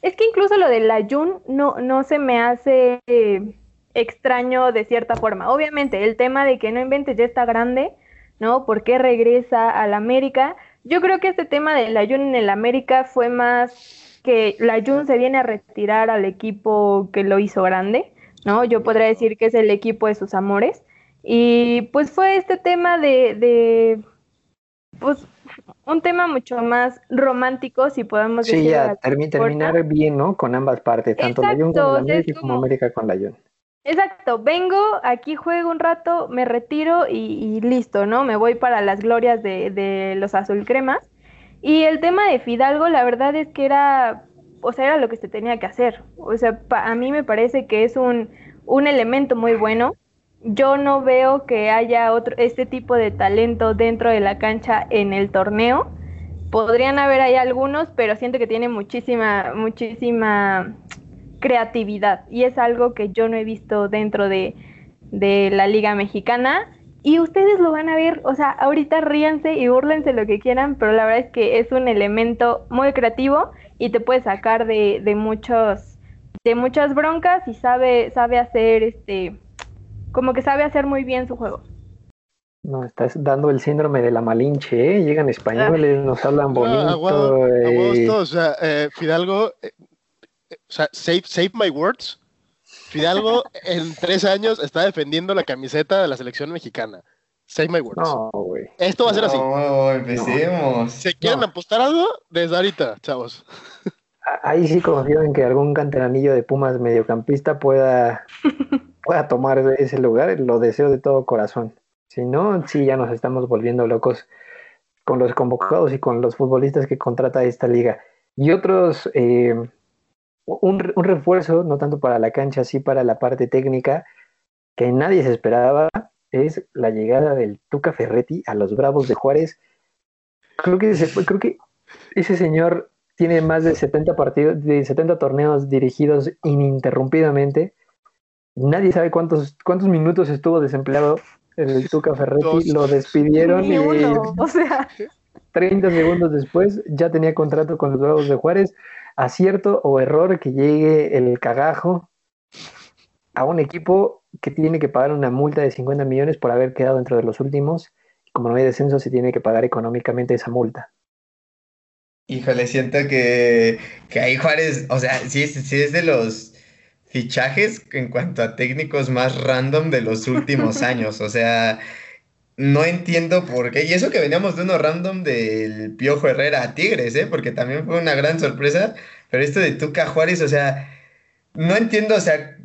Speaker 2: es que incluso lo del Ayun no, no se me hace extraño de cierta forma. Obviamente, el tema de que no inventes ya está grande, ¿no? ¿Por qué regresa al América? Yo creo que este tema del Ayun en el América fue más que la Ayun se viene a retirar al equipo que lo hizo grande, ¿no? Yo podría decir que es el equipo de sus amores. Y pues fue este tema de, de pues un tema mucho más romántico, si podemos
Speaker 1: decir. Sí, ya, terminar bien, ¿no? Con ambas partes, tanto la Jun como la América como América con la Jun.
Speaker 2: Exacto, vengo, aquí juego un rato, me retiro y, listo, ¿no? Me voy para las glorias de, de los azul cremas. Y el tema de Fidalgo, la verdad es que era, o sea, era lo que se tenía que hacer. O sea, a mí me parece que es un, un elemento muy bueno. Yo no veo que haya otro, este tipo de talento dentro de la cancha en el torneo. Podrían haber ahí algunos, pero siento que tiene muchísima, muchísima creatividad y es algo que yo no he visto dentro de, la Liga Mexicana. Y ustedes lo van a ver, o sea, ahorita ríanse y burlense lo que quieran, pero la verdad es que es un elemento muy creativo y te puede sacar de, de muchos, de muchas broncas y sabe, sabe hacer este, como que sabe hacer muy bien su juego.
Speaker 1: No, estás dando el síndrome de la malinche, ¿eh? Llegan españoles, nos hablan bonito.
Speaker 3: Eh. o sea, eh, Fidalgo, eh, o sea, save, save my words. Fidalgo [LAUGHS] en tres años está defendiendo la camiseta de la selección mexicana. Say my words.
Speaker 1: No, güey.
Speaker 3: Esto va a ser así.
Speaker 4: No, empecemos.
Speaker 3: ¿Se quieren
Speaker 1: No.
Speaker 3: apostar algo? Desde ahorita, chavos.
Speaker 1: Ahí sí confío en que algún canteranillo de Pumas mediocampista pueda, [LAUGHS] pueda tomar ese lugar. Lo deseo de todo corazón. Si no, sí, ya nos estamos volviendo locos con los convocados y con los futbolistas que contrata esta liga. Y otros, eh, un, un refuerzo, no tanto para la cancha, sí para la parte técnica, que nadie se esperaba, es la llegada del Tuca Ferretti a los Bravos de Juárez. Creo que, se creo que ese señor tiene más de 70 partidos, de 70 torneos dirigidos ininterrumpidamente. Nadie sabe cuántos, cuántos minutos estuvo desempleado el Tuca Ferretti.
Speaker 3: Dos.
Speaker 1: Lo despidieron
Speaker 2: Ni
Speaker 1: y
Speaker 2: uno, o sea,
Speaker 1: 30 segundos después ya tenía contrato con los Bravos de Juárez. Acierto o error que llegue el cagajo a un equipo que tiene que pagar una multa de 50 millones por haber quedado dentro de los últimos. Como no hay descenso, se tiene que pagar económicamente esa multa.
Speaker 4: Híjole, siento que, que ahí Juárez, o sea, sí, es- sí es de los fichajes en cuanto a técnicos más random de los últimos [LAUGHS] años. O sea, no entiendo por qué. Y eso que veníamos de uno random del Piojo Herrera a Tigres, ¿eh? Porque también fue una gran sorpresa. Pero esto de Tuca Juárez, o sea, no entiendo, o sea,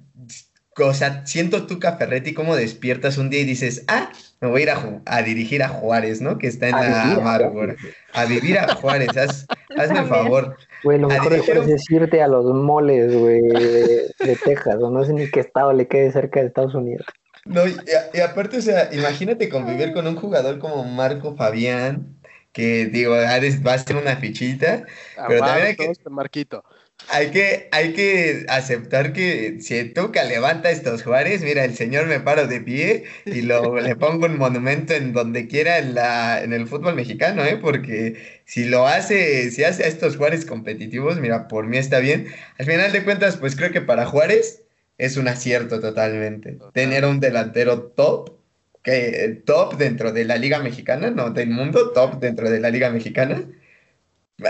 Speaker 4: o sea, siento Tuca Ferretti como despiertas un día y dices, ah, me voy a ir a, dirigir a Juárez, ¿no? Que está en
Speaker 1: A
Speaker 4: la amargura. A vivir a Juárez, haz- hazme el favor.
Speaker 1: Güey, lo mejor de
Speaker 4: dirigir
Speaker 1: Juárez
Speaker 4: un-
Speaker 1: es irte a los moles, güey, de, de Texas, o no sé ni qué estado le quede cerca de Estados Unidos.
Speaker 4: No, y, y aparte, o sea, imagínate convivir con un jugador como Marco Fabián, que digo, va a ser una fichita. Pero también hay que-
Speaker 3: Marquito.
Speaker 4: Hay que, hay que aceptar que si Tuca levanta estos Juárez, mira, el señor me paro de pie y lo, le pongo un monumento en donde quiera en la, en el fútbol mexicano, ¿eh? Porque si lo hace, si hace a estos Juárez competitivos, mira, por mí está bien. Al final de cuentas, pues creo que para Juárez es un acierto totalmente.
Speaker 3: Total.
Speaker 4: Tener un delantero top, que top dentro de la Liga Mexicana, no del mundo, top dentro de la Liga Mexicana.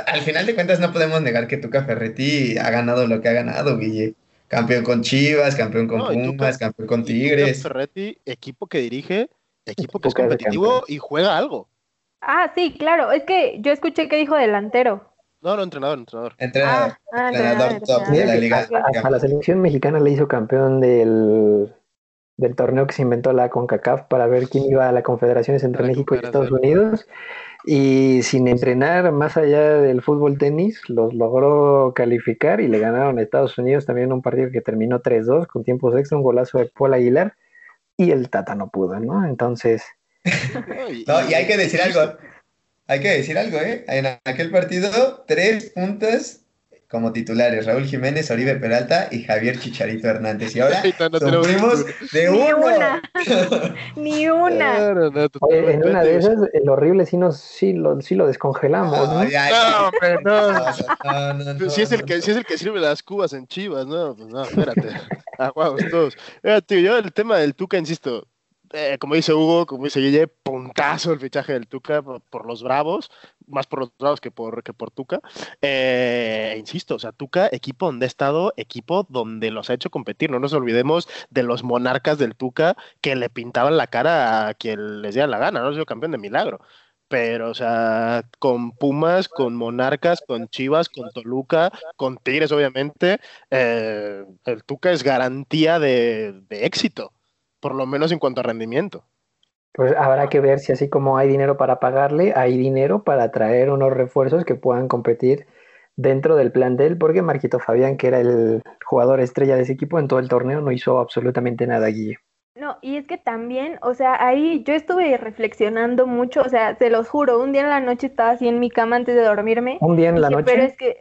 Speaker 4: Al final de cuentas no podemos negar que Tuca Ferretti ha ganado lo que ha ganado, Guille. Campeón con Chivas, campeón con
Speaker 3: No, Tuca-
Speaker 4: Pumas, campeón con
Speaker 3: Tuca
Speaker 4: Tigres.
Speaker 3: Ferretti, equipo que dirige, equipo que es competitivo y juega algo.
Speaker 2: Ah, sí, claro. Es que yo escuché que dijo delantero.
Speaker 3: No, no, entrenador, entrenador.
Speaker 4: Entrenador,
Speaker 2: Ah, ah,
Speaker 4: entrenador
Speaker 2: entrenador,
Speaker 4: top de la liga.
Speaker 1: hasta, hasta la selección mexicana le hizo campeón del, del torneo que se inventó la CONCACAF para ver quién iba a la confederaciones entre
Speaker 3: A la
Speaker 1: México y Estados. Unidos. Y sin entrenar más allá del fútbol tenis, los logró calificar y le ganaron a Estados Unidos también un partido que terminó 3-2 con tiempos extra, un golazo de Paul Aguilar y el Tata no pudo, ¿no? Entonces, [LAUGHS]
Speaker 3: No, y
Speaker 4: hay que decir algo. Hay que decir algo, ¿eh? En aquel partido, tres puntas como titulares: Raúl Jiménez, Oribe Peralta y Javier Chicharito Hernández. Y ahora [LAUGHS]
Speaker 3: no
Speaker 4: sufrimos de
Speaker 2: Ni
Speaker 4: uno.
Speaker 2: una. [LAUGHS] Ni una.
Speaker 3: No, no,
Speaker 1: oye, en una de esas, el horrible sí, nos, sí, lo, sí lo descongelamos, ¿no?
Speaker 4: No, ya,
Speaker 3: No, hombre, no.
Speaker 4: no, no, no,
Speaker 3: Si es el que, si es el que sirve las cubas en Chivas, no, pues no, espérate. [LAUGHS] Aguados todos. Mira, tío, yo el tema del Tuca, insisto, eh, como dice Hugo, como dice Guille, puntazo el fichaje del Tuca por, los Bravos, más por los Bravos que por, que por Tuca. Eh, insisto, o sea, Tuca, equipo donde ha estado, equipo donde los ha hecho competir. No nos olvidemos de los monarcas del Tuca que le pintaban la cara a quien les diera la gana, no ha sido campeón de milagro. Pero, o sea, con Pumas, con Monarcas, con Chivas, con Toluca, con Tigres, obviamente, eh, el Tuca es garantía de éxito, por lo menos en cuanto a rendimiento.
Speaker 1: Pues habrá que ver si así como hay dinero para pagarle, hay dinero para traer unos refuerzos que puedan competir dentro del plantel, porque Marquito Fabián, que era el jugador estrella de ese equipo en todo el torneo, no hizo absolutamente nada, Guille.
Speaker 2: No, y es que también, o sea, ahí yo estuve reflexionando mucho, o sea, se los juro, un día en la noche estaba así en mi cama antes de dormirme.
Speaker 1: Un día en la
Speaker 2: dije,
Speaker 1: noche,
Speaker 2: Pero es que...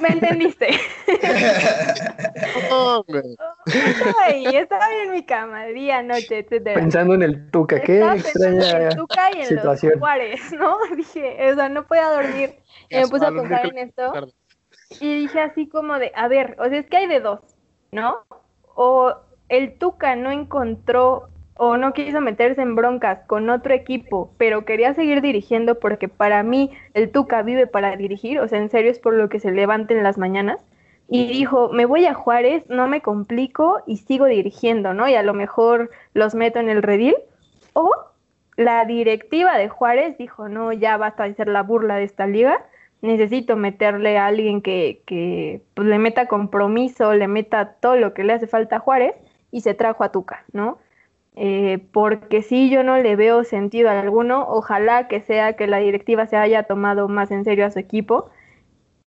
Speaker 2: ¿Me entendiste? [LAUGHS]
Speaker 3: Hombre,
Speaker 2: Ay, estaba ahí en mi cama, día, noche, etcétera.
Speaker 1: pensando en el Tuca, qué
Speaker 2: Estaba pensando en
Speaker 1: extraña.
Speaker 2: el Tuca y en
Speaker 1: situación.
Speaker 2: los Juárez, ¿no? [LAUGHS] Dije, o sea, no podía dormir. Y me puse a pensar en esto y dije así como de, a ver, o sea, es que hay de dos, ¿no? O el Tuca no encontró o no quiso meterse en broncas con otro equipo, pero quería seguir dirigiendo porque para mí el Tuca vive para dirigir, o sea, en serio es por lo que se levanta en las mañanas. Y dijo, me voy a Juárez, no me complico y sigo dirigiendo, ¿no? Y a lo mejor los meto en el redil. o la directiva de Juárez dijo, no, ya basta de ser la burla de esta liga, necesito meterle a alguien que, que pues, le meta compromiso, le meta todo lo que le hace falta a Juárez y se trajo a Tuca, ¿no? Eh, porque si yo no le veo sentido alguno, ojalá que sea que la directiva se haya tomado más en serio a su equipo,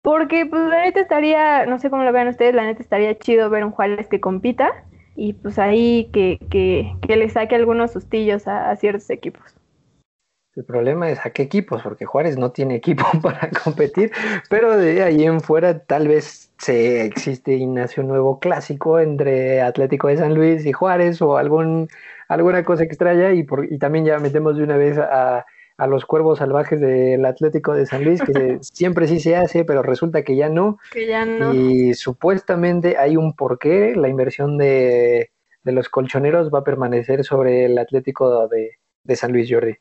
Speaker 2: porque pues la neta estaría, no sé cómo lo vean ustedes, la neta estaría chido ver un Juárez que compita y pues ahí que, que, que le saque algunos sustillos a ciertos equipos.
Speaker 1: El problema es a qué equipos, porque Juárez no tiene equipo [LAUGHS] para competir, pero de ahí en fuera tal vez se existe y nace un nuevo clásico entre Atlético de San Luis y Juárez o algún, alguna cosa extraña y, por, y también ya metemos de una vez a, a los cuervos salvajes del Atlético de San Luis, que se, [LAUGHS] siempre sí se hace, pero resulta que ya no.
Speaker 2: Que ya no.
Speaker 1: Y supuestamente hay un porqué, la inversión de, de los colchoneros va a permanecer sobre el Atlético de, de San Luis Jordi.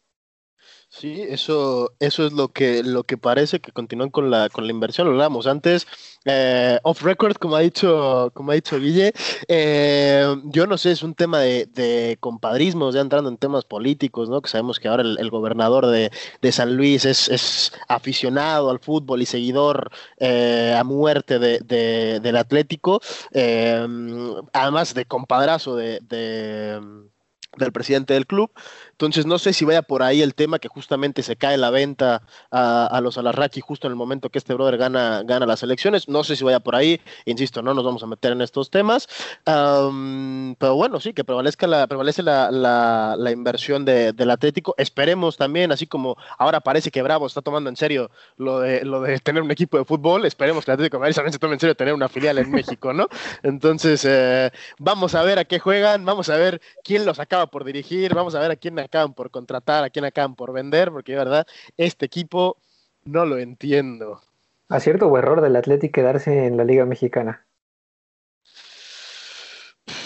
Speaker 3: Sí, eso, eso es lo que, lo que parece que continúan con la, con la inversión. Lo hablábamos antes, eh, off record, como ha dicho, como ha dicho Guille. Eh, yo no sé, es un tema de, de, compadrismos, ya entrando en temas políticos, ¿no? Que sabemos que ahora el, gobernador de, de, San Luis es, es, aficionado al fútbol y seguidor eh, a muerte de, del Atlético. Eh, además de compadrazo de, del presidente del club. Entonces no sé si vaya por ahí el tema que justamente se cae la venta a, los Alarraqui justo en el momento que este brother gana, gana las elecciones. No sé si vaya por ahí, insisto, no nos vamos a meter en estos temas. Um, pero bueno, sí, que prevalezca la, prevalece la, la, la inversión de, del Atlético. Esperemos también, así como ahora parece que Bravo está tomando en serio lo de, lo de tener un equipo de fútbol, esperemos que el Atlético de Madrid también se tome en serio tener una filial en México, ¿no? Entonces, eh, vamos a ver a qué juegan, vamos a ver quién los acaba por dirigir, vamos a ver a quién acaban por contratar, a quién acaban por vender, porque de verdad, este equipo no lo entiendo.
Speaker 1: ¿Acierto o error del Atlético quedarse en la Liga Mexicana?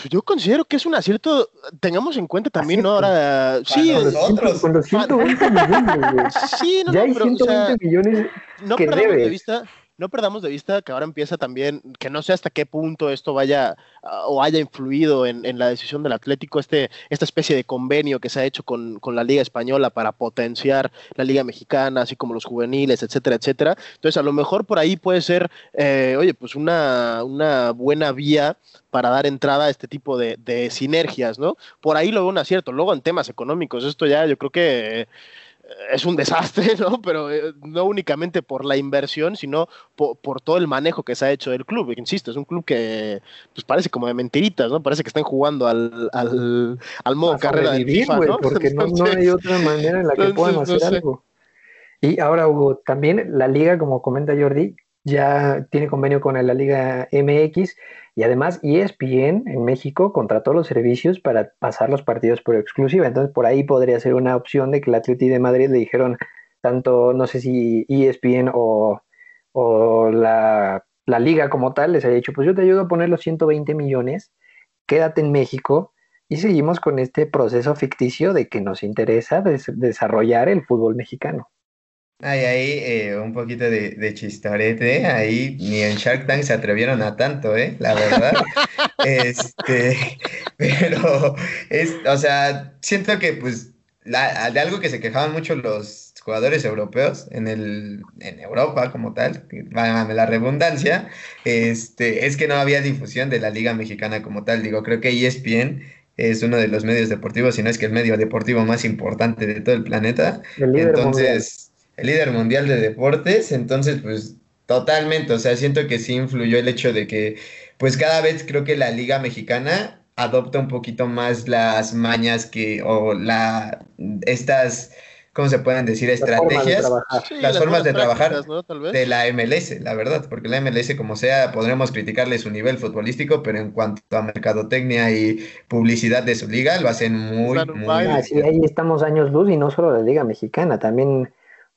Speaker 3: Yo considero que es un acierto, tengamos en cuenta también, ¿no? Ahora,
Speaker 4: sí, nosotros.
Speaker 1: Con los 120 millones, [LAUGHS]
Speaker 3: sí, no,
Speaker 1: ya
Speaker 3: no,
Speaker 1: hay
Speaker 3: pero,
Speaker 1: 120
Speaker 3: o sea,
Speaker 1: millones
Speaker 3: no
Speaker 1: que
Speaker 3: perdamos de vista no perdamos de vista que ahora empieza también, que no sé hasta qué punto esto vaya uh, o haya influido en, en, la decisión del Atlético, este, esta especie de convenio que se ha hecho con, con, la Liga Española para potenciar la Liga Mexicana, así como los juveniles, etcétera, etcétera. Entonces, a lo mejor por ahí puede ser, eh, oye, pues una, una buena vía para dar entrada a este tipo de, de, sinergias, ¿no? Por ahí lo veo un acierto. Luego, en temas económicos, esto ya yo creo que... es un desastre, [LAUGHS] ¿no? Pero eh, no únicamente por la inversión, sino por, por, todo el manejo que se ha hecho del club. Insisto, es un club que pues parece como de mentiritas, ¿no? Parece que están jugando al, al, al modo carrera de FIFA,
Speaker 1: wey,
Speaker 3: ¿no?
Speaker 1: Porque entonces, no, no, hay otra manera en la que entonces, puedan hacer no sé. algo. Y ahora, Hugo, también la liga, como comenta Jordi, ya tiene convenio con la Liga MX y además ESPN en México contrató los servicios para pasar los partidos por exclusiva. Entonces por ahí podría ser una opción de que el Atleti de Madrid le dijeron tanto, no sé si ESPN o, o la, la, liga como tal les haya dicho, pues yo te ayudo a poner los 120 millones, quédate en México y seguimos con este proceso ficticio de que nos interesa des desarrollar el fútbol mexicano.
Speaker 4: Hay ahí eh, un poquito de, de, chistorete, ahí ni en Shark Tank se atrevieron a tanto, ¿eh? La verdad. [LAUGHS] este, [LAUGHS] pero, es, o sea, siento que pues la, de algo que se quejaban mucho los jugadores europeos en, el, en Europa como tal, válgame la redundancia, este, es que no había difusión de la Liga Mexicana como tal. Digo, creo que ESPN es uno de los medios deportivos, si no es que el medio deportivo más importante de todo el planeta.
Speaker 1: El
Speaker 4: Entonces el líder mundial de deportes, entonces pues totalmente, o sea, siento que sí influyó el hecho de que pues cada vez creo que la liga mexicana adopta un poquito más las mañas que o la estas ¿cómo se pueden decir? Estrategias, sí, las, las, formas de trabajar ¿no? de la MLS, la verdad, porque la MLS, como sea, podremos criticarle su nivel futbolístico, pero en cuanto a mercadotecnia y publicidad de su liga, lo hacen muy, claro, muy...
Speaker 1: Ah, sí, ahí estamos años luz y no solo la liga mexicana, también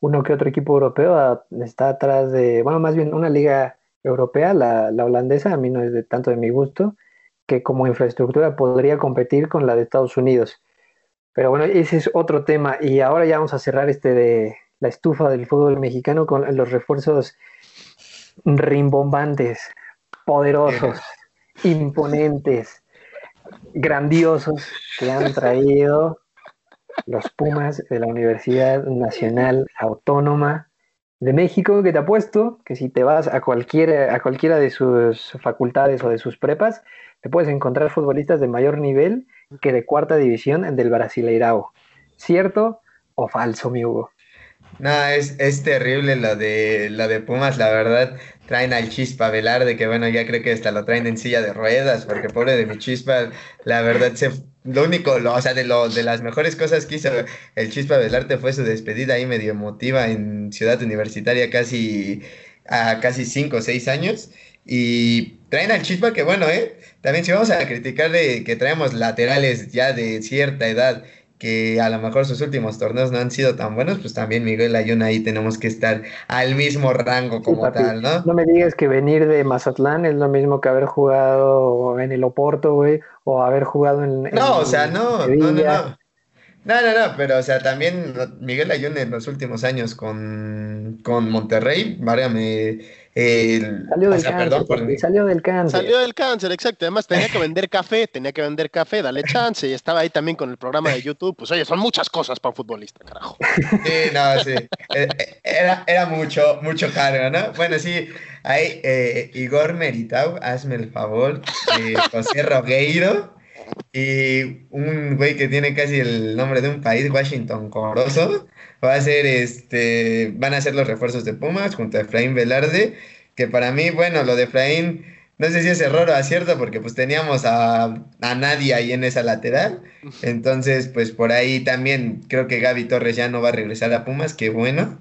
Speaker 1: uno que otro equipo europeo está atrás de, bueno, más bien una liga europea, la, la, holandesa, a mí no es de tanto de mi gusto, que como infraestructura podría competir con la de Estados Unidos. Pero bueno, ese es otro tema. Y ahora ya vamos a cerrar este de la estufa del fútbol mexicano con los refuerzos rimbombantes, poderosos, [LAUGHS] imponentes, grandiosos que han traído los Pumas de la Universidad Nacional Autónoma de México, que te apuesto que si te vas a cualquiera, a cualquiera de sus facultades o de sus prepas, te puedes encontrar futbolistas de mayor nivel que de cuarta división del Brasileirao. ¿Cierto o falso, mi Hugo?
Speaker 4: No, es, es terrible lo de, lo de Pumas, la verdad. Traen al Chispa Velarde, que bueno, ya creo que hasta lo traen en silla de ruedas, porque pobre de mi Chispa, la verdad, se, lo único, lo, o sea, de, lo, de las mejores cosas que hizo el Chispa Velarde fue su despedida ahí medio emotiva en Ciudad Universitaria casi a casi cinco o seis años. Y traen al Chispa que bueno, ¿eh? También si vamos a criticarle que traemos laterales ya de cierta edad que a lo mejor sus últimos torneos no han sido tan buenos, pues también Miguel Ayuna ahí tenemos que estar al mismo rango como tal, ¿no?
Speaker 1: No me digas que venir de Mazatlán es lo mismo que haber jugado en el Oporto, güey, o haber jugado en...
Speaker 4: No, o sea, no, no, no, no. No, no, no, pero o sea, también Miguel Ayuna en los últimos años con, con Monterrey, válgame
Speaker 1: salió, del cáncer, salió del cáncer.
Speaker 3: Salió del cáncer, exacto. Además tenía que vender café, tenía que vender café, dale chance. Y estaba ahí también con el programa de YouTube. Pues oye, son muchas cosas para un futbolista, carajo.
Speaker 4: Sí, no, sí. Eh, eh, era, era mucho, mucho cargo, ¿no? Bueno, sí, hay eh, Igor Meritau, hazme el favor, José Rogueiro y un güey que tiene casi el nombre de un país, Washington Coroso, va a ser este, van a ser los refuerzos de Pumas junto a Efraín Velarde, que para mí, bueno, lo de Efraín, no sé si es error o acierto, porque pues teníamos a, a nadie ahí en esa lateral, entonces pues por ahí también creo que Gaby Torres ya no va a regresar a Pumas, qué bueno.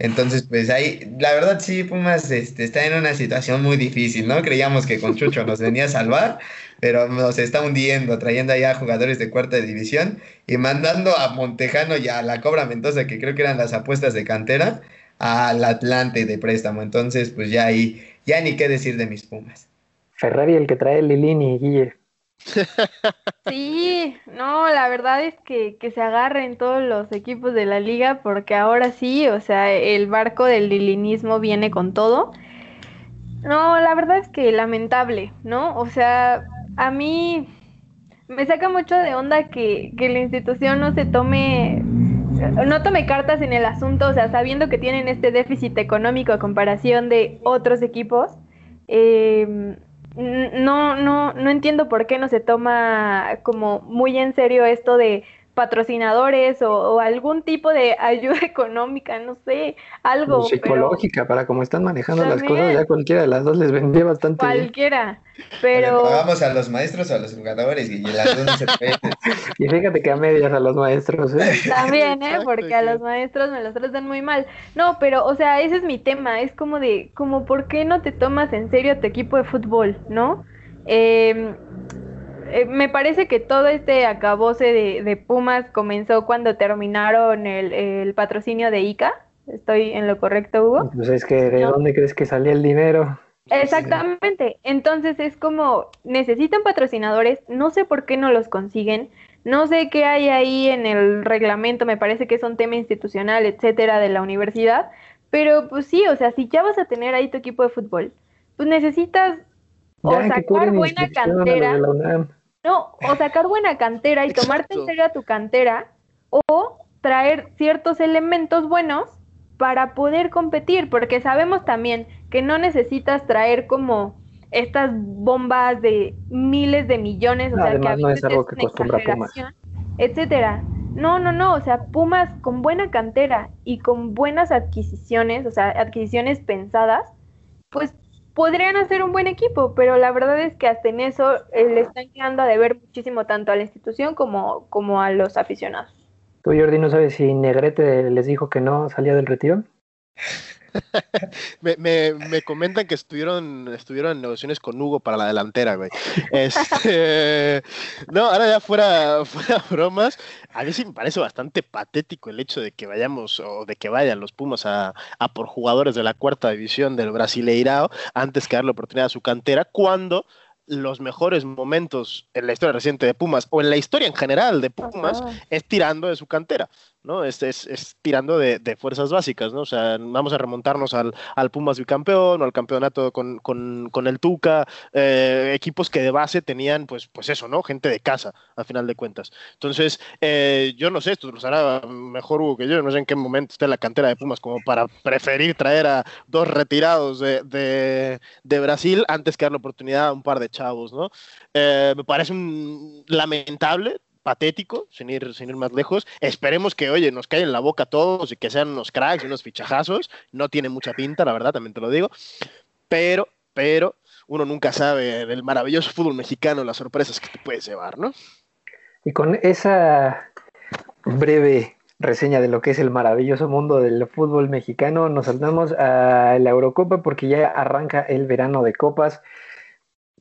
Speaker 4: Entonces, pues ahí, la verdad sí, Pumas este, está en una situación muy difícil, ¿no? Creíamos que con Chucho nos venía a salvar, pero nos está hundiendo, trayendo allá jugadores de cuarta división y mandando a Montejano y a la Cobra Mendoza, que creo que eran las apuestas de cantera, al Atlante de préstamo. Entonces, pues ya ahí, ya ni qué decir de mis Pumas.
Speaker 1: Ferrari el que trae Lilini, Guille.
Speaker 2: Sí, no, la verdad es que, que se agarren todos los equipos de la liga porque ahora sí, o sea, el barco del lilinismo viene con todo. No, la verdad es que lamentable, ¿no? O sea, a mí me saca mucho de onda que, que la institución no se tome, no tome cartas en el asunto, o sea, sabiendo que tienen este déficit económico a comparación de otros equipos. Eh, no, no, no entiendo por qué no se toma como muy en serio esto de patrocinadores o, algún tipo de [LAUGHS] ayuda económica, no sé, algo.
Speaker 1: psicológica, para cómo están manejando las cosas, ya cualquiera de las dos les vendría bastante.
Speaker 2: Cualquiera, pero.
Speaker 4: pagamos a los maestros o a los jugadores y las dos no se [LAUGHS]
Speaker 1: Y fíjate que a medias a los maestros, ¿eh? [LAUGHS]
Speaker 2: También, ¿eh? Porque a los maestros me los tratan muy mal. No, pero, o sea, ese es mi tema, es como de, como, ¿por qué no te tomas en serio tu equipo de fútbol, no? Eh, eh, me parece que todo este acabose de, Pumas comenzó cuando terminaron el, patrocinio de ICA. ¿Estoy en lo correcto, Hugo?
Speaker 1: Pues es que, ¿de dónde crees que salía el dinero?
Speaker 2: Exactamente. Entonces es como, necesitan patrocinadores, no sé por qué no los consiguen, no sé qué hay ahí en el reglamento, me parece que es un tema institucional, etcétera, de la universidad, pero pues sí, o sea, si ya vas a tener ahí tu equipo de fútbol, pues necesitas o sacar buena cantera. No, o sacar buena cantera y tomarte en serio a tu cantera o traer ciertos elementos buenos para poder competir, porque sabemos también que no necesitas traer como estas bombas de miles de millones, o sea, que a
Speaker 1: no es algo que Pumas.
Speaker 2: etcétera. No, no, no, o sea, Pumas con buena cantera y con buenas adquisiciones, o sea, adquisiciones pensadas, pues podrían hacer un buen equipo, pero la verdad es que hasta en eso eh, le están quedando a deber muchísimo tanto a la institución como, como a los aficionados.
Speaker 1: ¿Tú, Jordi, no sabes si Negrete les dijo que no salía del retiro?
Speaker 3: Me, me, me, comentan que estuvieron, estuvieron en negociaciones con Hugo para la delantera, güey. Este, [LAUGHS] no, ahora ya fuera, [LAUGHS] fuera bromas, a mí sí me parece bastante patético el hecho de que vayamos o de que vayan los Pumas a, a por jugadores de la cuarta división del Brasileirao antes que darle oportunidad a su cantera, cuando los mejores momentos en la historia reciente de Pumas o en la historia en general de Pumas es tirando de su cantera. ¿No? Es, es, tirando de, fuerzas básicas, ¿no? O sea, vamos a remontarnos al, al Pumas bicampeón o al campeonato con, con, el Tuca, eh, equipos que de base tenían, pues, pues eso, ¿no? Gente de casa, al final de cuentas. Entonces, eh, yo no sé, esto lo hará mejor Hugo que yo, no sé en qué momento está la cantera de Pumas como para preferir traer a dos retirados de, de, Brasil antes que dar la oportunidad a un par de chavos, ¿no? Eh, me parece un, lamentable, patético, sin ir, sin ir más lejos. Esperemos que, oye, nos caigan la boca todos y que sean unos cracks y unos fichajazos. No tiene mucha pinta, la verdad, también te lo digo. Pero, pero, uno nunca sabe del maravilloso fútbol mexicano las sorpresas que te puedes llevar, ¿no?
Speaker 1: Y con esa breve reseña de lo que es el maravilloso mundo del fútbol mexicano, nos saltamos a la Eurocopa porque ya arranca el verano de copas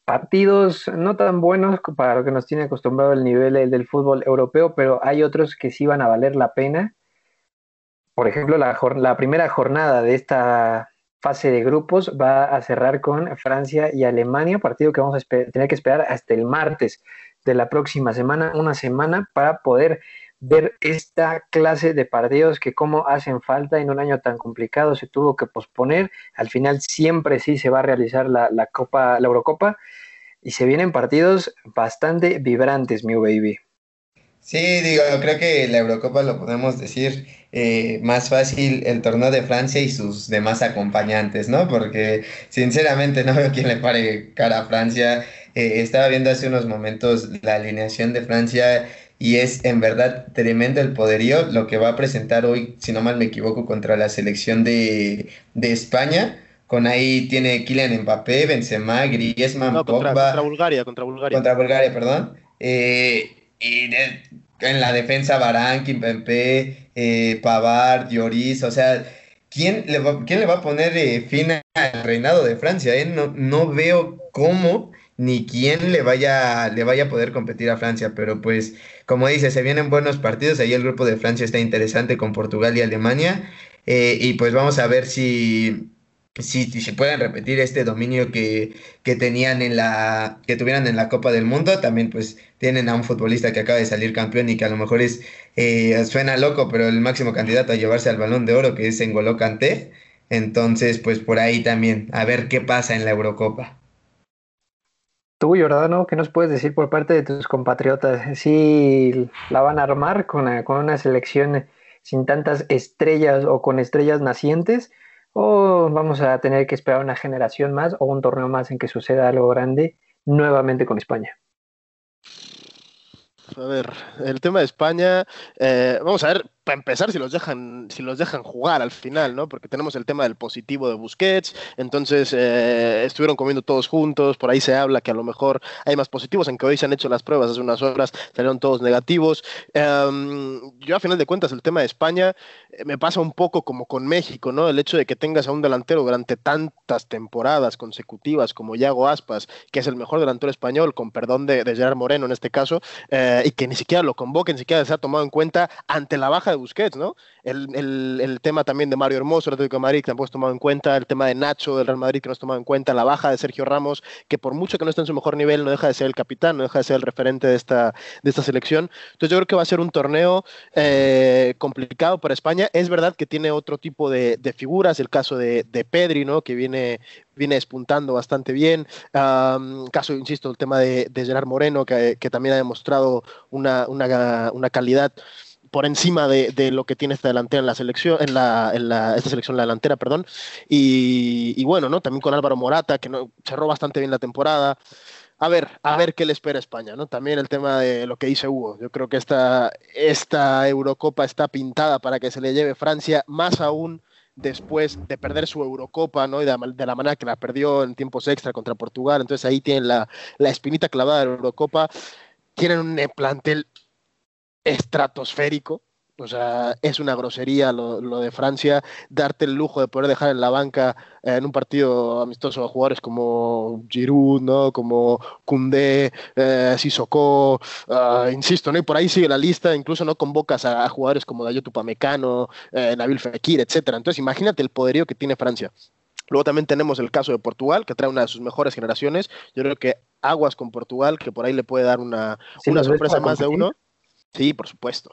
Speaker 1: partidos no tan buenos para lo que nos tiene acostumbrado el nivel del fútbol europeo, pero hay otros que sí van a valer la pena. Por ejemplo, la, primera jornada de esta fase de grupos va a cerrar con Francia y Alemania, partido que vamos a tener que esperar hasta el martes de la próxima semana, una semana para poder ver esta clase de partidos que como hacen falta en un año tan complicado se tuvo que posponer. Al final siempre sí se va a realizar la, Copa, la Eurocopa y se vienen partidos bastante vibrantes, mi baby.
Speaker 4: Sí, digo, creo que la Eurocopa lo podemos decir eh, más fácil el torneo de Francia y sus demás acompañantes, ¿no? Porque sinceramente no veo [LAUGHS] quién le pare cara a Francia. Eh, estaba viendo hace unos momentos la alineación de Francia y es en verdad tremendo el poderío lo que va a presentar hoy, si no mal me equivoco, contra la selección de, España. Con ahí tiene Kylian Mbappé, Benzema, Griezmann,
Speaker 3: Pogba. Contra, Bulgaria, contra Bulgaria.
Speaker 4: Contra Bulgaria, perdón. Eh, y en la defensa Barán, Kimpempe, eh, Pavard, Lloris, o sea, ¿quién le va, quién le va a poner eh, fin al reinado de Francia? Eh? No, no veo cómo ni quién le vaya, le vaya a poder competir a Francia, pero pues como dice, se vienen buenos partidos, ahí el grupo de Francia está interesante con Portugal y Alemania, eh, y pues vamos a ver si, si, si pueden repetir este dominio que, que, tenían en la, que tuvieran en la Copa del Mundo, también pues tienen a un futbolista que acaba de salir campeón y que a lo mejor es, eh, suena loco, pero el máximo candidato a llevarse al balón de oro, que es N'Golo Kanté, entonces pues por ahí también, a ver qué pasa en la Eurocopa.
Speaker 1: Tú, Jordano, ¿qué nos puedes decir por parte de tus compatriotas? ¿Si la van a armar con una, con una selección sin tantas estrellas o con estrellas nacientes? ¿O vamos a tener que esperar una generación más o un torneo más en que suceda algo grande nuevamente con España?
Speaker 3: A ver, el tema de España, eh, vamos a ver, para empezar, si los dejan, si los dejan jugar al final, ¿no? Porque tenemos el tema del positivo de Busquets, entonces eh, estuvieron comiendo todos juntos, por ahí se habla que a lo mejor hay más positivos, aunque hoy se han hecho las pruebas hace unas horas, salieron todos negativos. Em, yo a final de cuentas el tema de España eh, me pasa un poco como con México, ¿no? El hecho de que tengas a un delantero durante tantas temporadas consecutivas como Yago Aspas, que es el mejor delantero español, con perdón de, Gerard Moreno en este caso, eh, y que ni siquiera lo convoque, ni siquiera se ha tomado en cuenta ante la baja de Busquets, ¿no? El, el, tema también de Mario Hermoso, el Atlético de Madrid, que tampoco es tomado en cuenta, el tema de Nacho del Real Madrid, que no es tomado en cuenta, la baja de Sergio Ramos, que por mucho que no esté en su mejor nivel, no deja de ser el capitán, no deja de ser el referente de esta, de esta selección. Entonces yo creo que va a ser un torneo eh, complicado para España. Es verdad que tiene otro tipo de, de figuras, el caso de, de Pedri, ¿no? Que viene, viene despuntando bastante bien. caso, insisto, el tema de, de Gerard Moreno, que, que, también ha demostrado una, una, una calidad por encima de, lo que tiene esta delantera en la selección, en la, en la esta selección la delantera, perdón. Y, bueno, ¿no? También con Álvaro Morata, que no, cerró bastante bien la temporada. A ver, a ver qué le espera España, ¿no? También el tema de lo que dice Hugo. Yo creo que esta, esta Eurocopa está pintada para que se le lleve Francia, más aún después de perder su Eurocopa, ¿no? Y de, la manera que la perdió en tiempos extra contra Portugal. Entonces ahí tienen la, la espinita clavada de la Eurocopa. Tienen un plantel estratosférico. O sea, es una grosería lo, de Francia, darte el lujo de poder dejar en la banca eh, en un partido amistoso a jugadores como Giroud, ¿no? como Koundé, eh, Sissoko, ah, insisto, ¿no? y por ahí sigue la lista, incluso no convocas a, jugadores como Dayo Tupamecano, eh, Nabil Fekir, etcétera. Entonces, imagínate el poderío que tiene Francia. Luego también tenemos el caso de Portugal, que trae una de sus mejores generaciones. Yo creo que aguas con Portugal, que por ahí le puede dar una, una sorpresa más de uno. Sí, por supuesto,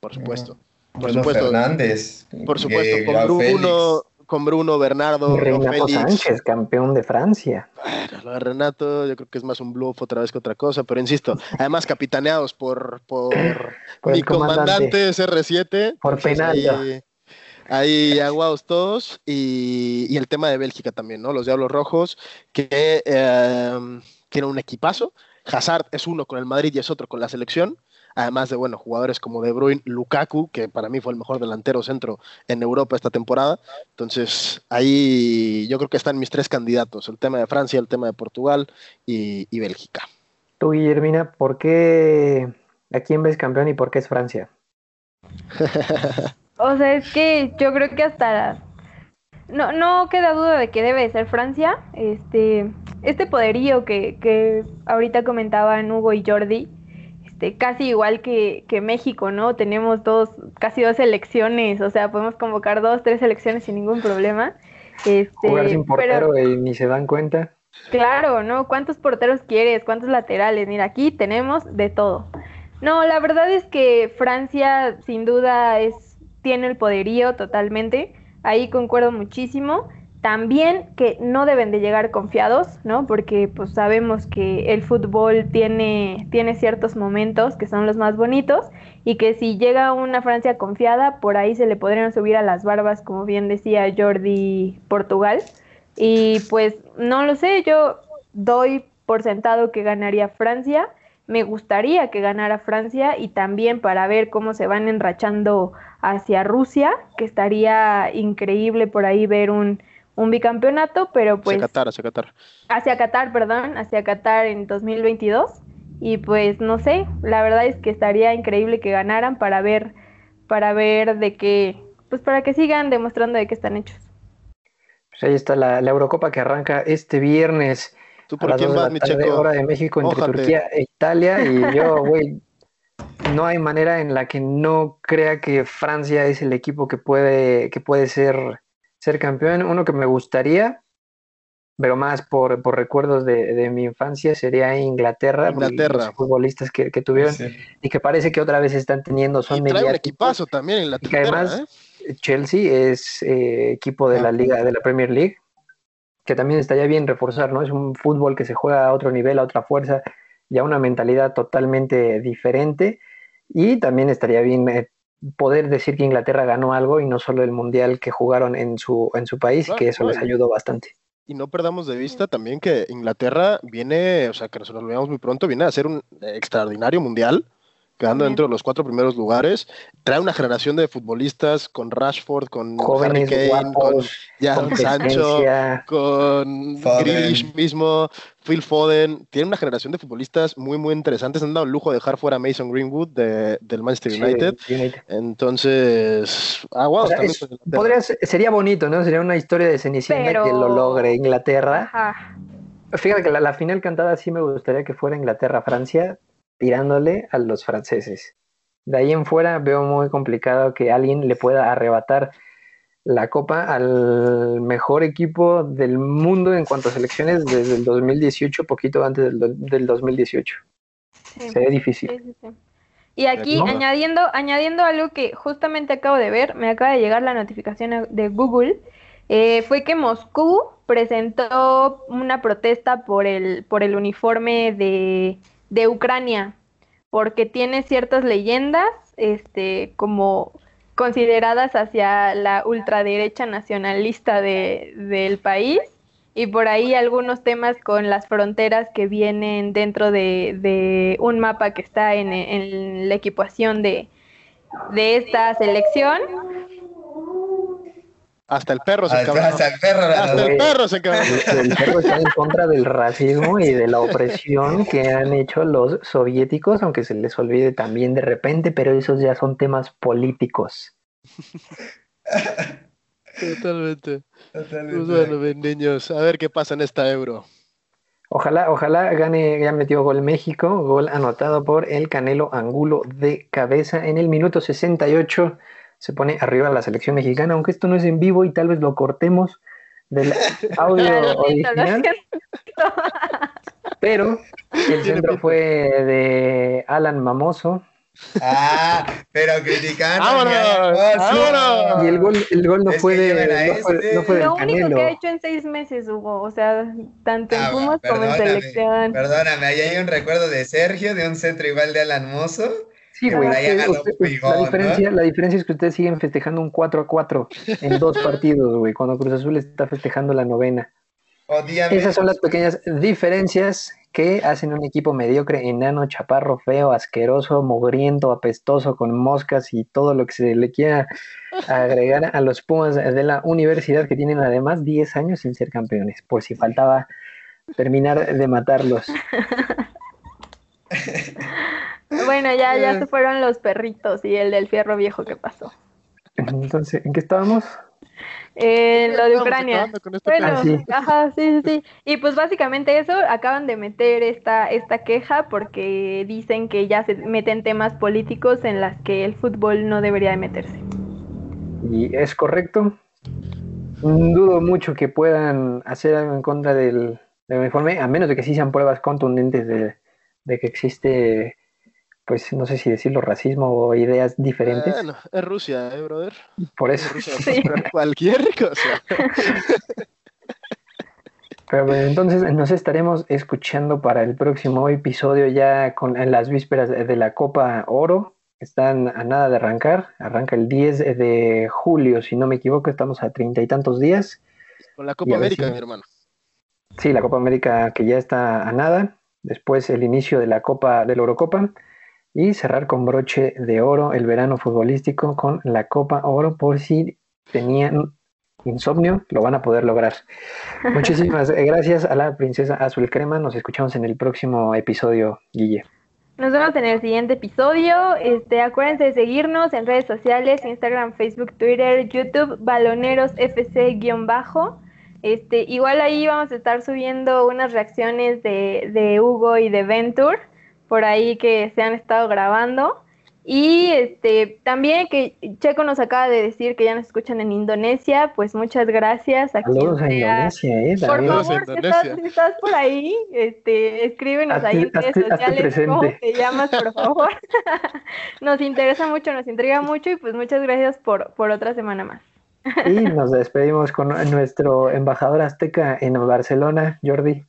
Speaker 3: por supuesto. Por supuesto.
Speaker 4: Fernández.
Speaker 3: Por supuesto, con Bruno, con Bruno, Bernardo,
Speaker 1: Renato Sánchez, campeón de Francia.
Speaker 3: Bueno, lo de Renato yo creo que es más un bluff otra vez que otra cosa, pero insisto, además capitaneados por, por, [CLEARS THROAT] mi comandante, CR7.
Speaker 1: Por
Speaker 3: penal. Ahí, aguados todos. Y, el tema de Bélgica también, ¿no? Los Diablos Rojos, que eh, tienen un equipazo. Hazard es uno con el Madrid y es otro con la selección además de bueno, jugadores como De Bruyne, Lukaku, que para mí fue el mejor delantero centro en Europa esta temporada. Entonces, ahí yo creo que están mis tres candidatos, el tema de Francia, el tema de Portugal y, Bélgica.
Speaker 1: Tú, Guillermina, ¿por qué a quién ves campeón y por qué es Francia? [LAUGHS]
Speaker 2: o sea, es que yo creo que hasta no, no queda duda de que debe ser Francia. Este, este poderío que, que ahorita comentaban Hugo y Jordi, este, casi igual que, México, ¿no? Tenemos dos, casi dos elecciones, o sea, podemos convocar dos, tres elecciones sin ningún problema.
Speaker 1: Este, Jugar sin portero y ni se dan cuenta.
Speaker 2: Claro, ¿no? ¿Cuántos porteros quieres? ¿Cuántos laterales? Mira, aquí tenemos de todo. No, la verdad es que Francia sin duda es, tiene el poderío totalmente. Ahí concuerdo muchísimo. También que no deben de llegar confiados, ¿no? Porque pues sabemos que el fútbol tiene, tiene ciertos momentos que son los más bonitos y que si llega una Francia confiada, por ahí se le podrían subir a las barbas, como bien decía Jordi Portugal. Y pues no lo sé, yo doy por sentado que ganaría Francia. Me gustaría que ganara Francia y también para ver cómo se van enrachando hacia Rusia, que estaría increíble por ahí ver un un bicampeonato, pero pues...
Speaker 3: Hacia Qatar, hacia Qatar.
Speaker 2: Hacia Qatar, perdón, hacia Qatar en 2022. Y pues no sé, la verdad es que estaría increíble que ganaran para ver, para ver de qué, pues para que sigan demostrando de qué están hechos.
Speaker 1: Pues ahí está la, Eurocopa que arranca este viernes.
Speaker 3: ¿Tú por quién vas, mi checo?
Speaker 1: Hora de México entre Turquía e Italia. Y yo, [LAUGHS] güey, no hay manera en la que no crea que Francia es el equipo que puede, que puede ser ser campeón. Uno que me gustaría, pero más por, por recuerdos de, mi infancia, sería Inglaterra.
Speaker 3: Inglaterra.
Speaker 1: Los futbolistas que, tuvieron y que parece que otra vez están teniendo son
Speaker 3: y trae un equipazo también Inglaterra.
Speaker 1: que además ¿eh? Chelsea es eh, equipo de la liga de la Premier League, que también estaría bien reforzar, ¿no? Es un fútbol que se juega a otro nivel, a otra fuerza y a una mentalidad totalmente diferente. Y también estaría bien eh, poder decir que Inglaterra ganó algo y no solo el mundial que jugaron en su, en su país, que eso les ayudó bastante.
Speaker 3: Y no perdamos de vista también que Inglaterra viene, o sea, que nos lo veamos muy pronto, viene a ser un extraordinario mundial quedando dentro de los cuatro primeros lugares. Trae una generación de futbolistas con Rashford, con
Speaker 1: Harry Kane, con
Speaker 3: Jan Sancho, con Grealish mismo, Phil Foden. Tiene una generación de futbolistas muy, muy interesantes. Han dado el lujo de dejar fuera a Mason Greenwood del Manchester United. Entonces, ah,
Speaker 1: podría sería bonito, ¿no? Sería una historia de Cenicienta que lo logre Inglaterra. Fíjate que la, la, final cantada sí me gustaría que fuera Inglaterra-Francia, tirándole a los franceses. De ahí en fuera veo muy complicado que alguien le pueda arrebatar la copa al mejor equipo del mundo en cuanto a selecciones desde el 2018, poquito antes del, 2018. Se ve difícil.
Speaker 2: y aquí añadiendo, añadiendo algo que justamente acabo de ver, me acaba de llegar la notificación de Google, eh, fue que Moscú presentó una protesta por el, por el uniforme de, de Ucrania, porque tiene ciertas leyendas, este, como consideradas hacia la ultraderecha nacionalista de, del país y por ahí algunos temas con las fronteras que vienen dentro de, un mapa que está en, en la equipación de, de esta selección
Speaker 3: hasta el perro se
Speaker 4: hasta, hasta el perro,
Speaker 3: hasta el perro se
Speaker 1: El, perro está en contra del racismo y de la opresión que han hecho los soviéticos, aunque se les olvide también de repente, pero esos ya son temas políticos. [LAUGHS]
Speaker 3: Totalmente. Totalmente. Pues bueno, bien, niños, a ver qué pasa en esta euro.
Speaker 1: Ojalá, ojalá gane, ya metió gol México, gol anotado por el Canelo Angulo de cabeza en el minuto 68 se pone arriba la selección mexicana, aunque esto no es en vivo y tal vez lo cortemos del [LAUGHS] audio original. Pero el [LAUGHS] centro fue de Alan Mamoso,
Speaker 4: Ah, pero criticando.
Speaker 3: ¡Vámonos!
Speaker 1: Y el gol, el gol no, fue de, no, fue,
Speaker 4: este.
Speaker 1: no fue
Speaker 2: Lo único
Speaker 1: Canelo.
Speaker 2: que ha hecho en seis meses, Hugo. O sea, tanto en
Speaker 4: Ah,
Speaker 2: Pumas como en selección.
Speaker 4: Perdóname, ahí hay un recuerdo de Sergio, de un centro igual de Alan Mozo.
Speaker 1: Sí, güey. la,
Speaker 4: ¿no?
Speaker 1: diferencia, la diferencia es que ustedes siguen festejando un 4 a 4 en dos [LAUGHS] partidos, güey, cuando Cruz Azul está festejando la novena.
Speaker 4: Odíame.
Speaker 1: Esas son las pequeñas diferencias que hacen un equipo mediocre, enano, chaparro, feo, asqueroso, mugriento, apestoso, con moscas y todo lo que se le quiera agregar a los Pumas de la universidad que tienen además 10 años sin ser campeones, por si faltaba terminar de matarlos. [LAUGHS]
Speaker 2: Bueno, ya, ya
Speaker 1: Eh.
Speaker 2: se fueron los perritos y el del fierro viejo que pasó.
Speaker 1: Entonces, ¿en qué estábamos?
Speaker 2: Eh, lo de Ucrania.
Speaker 3: este
Speaker 2: Bueno,
Speaker 1: Ah, sí.
Speaker 2: ajá, sí, sí, sí. Y pues básicamente eso, acaban de meter esta, esta queja porque dicen que ya se meten temas políticos en las que el fútbol no debería de meterse.
Speaker 1: Y es correcto. Dudo mucho que puedan hacer algo en contra del, del uniforme, a menos de que sí sean pruebas contundentes de, de que existe, pues no sé si decirlo, racismo o ideas diferentes.
Speaker 3: Bueno, es Rusia, ¿eh, brother?
Speaker 1: Por
Speaker 3: Es
Speaker 1: eso.
Speaker 3: Rusia, [LAUGHS]
Speaker 2: Sí.
Speaker 3: cualquier cosa.
Speaker 1: Pero bueno, entonces nos estaremos escuchando para el próximo episodio ya con en las vísperas de la Copa Oro. Están a nada de arrancar. Arranca el 10 de julio, si no me equivoco. Estamos a treinta y tantos días.
Speaker 3: Con la Copa América,
Speaker 1: si-
Speaker 3: mi hermano.
Speaker 1: Sí, la Copa América que ya está a nada. Después el inicio de la Copa de la Eurocopa. Y cerrar con broche de oro el verano futbolístico con la Copa Oro. Por si tenían insomnio, lo van a poder lograr. [LAUGHS] Muchísimas gracias a la princesa Azul Crema. Nos escuchamos en el próximo episodio, Guille.
Speaker 2: Nos vemos en el siguiente episodio. Este, acuérdense de seguirnos en redes sociales, Instagram, Facebook, Twitter, YouTube, Baloneros FC-bajo. Este, igual ahí vamos a estar subiendo unas reacciones de, de Hugo y de Venture, por ahí que se han estado grabando. Y este, también que Checo nos acaba de decir que ya nos escuchan en Indonesia, pues muchas gracias a quien
Speaker 1: Saludos a. Indonesia, ¿eh?
Speaker 2: Por favor, si estás, si estás por ahí, este, escríbenos ahí en redes sociales cómo te llamas, por favor. [LAUGHS] Nos interesa mucho, nos intriga mucho y pues muchas gracias por, por otra semana más.
Speaker 1: Y nos despedimos con nuestro embajador azteca en Barcelona, Jordi.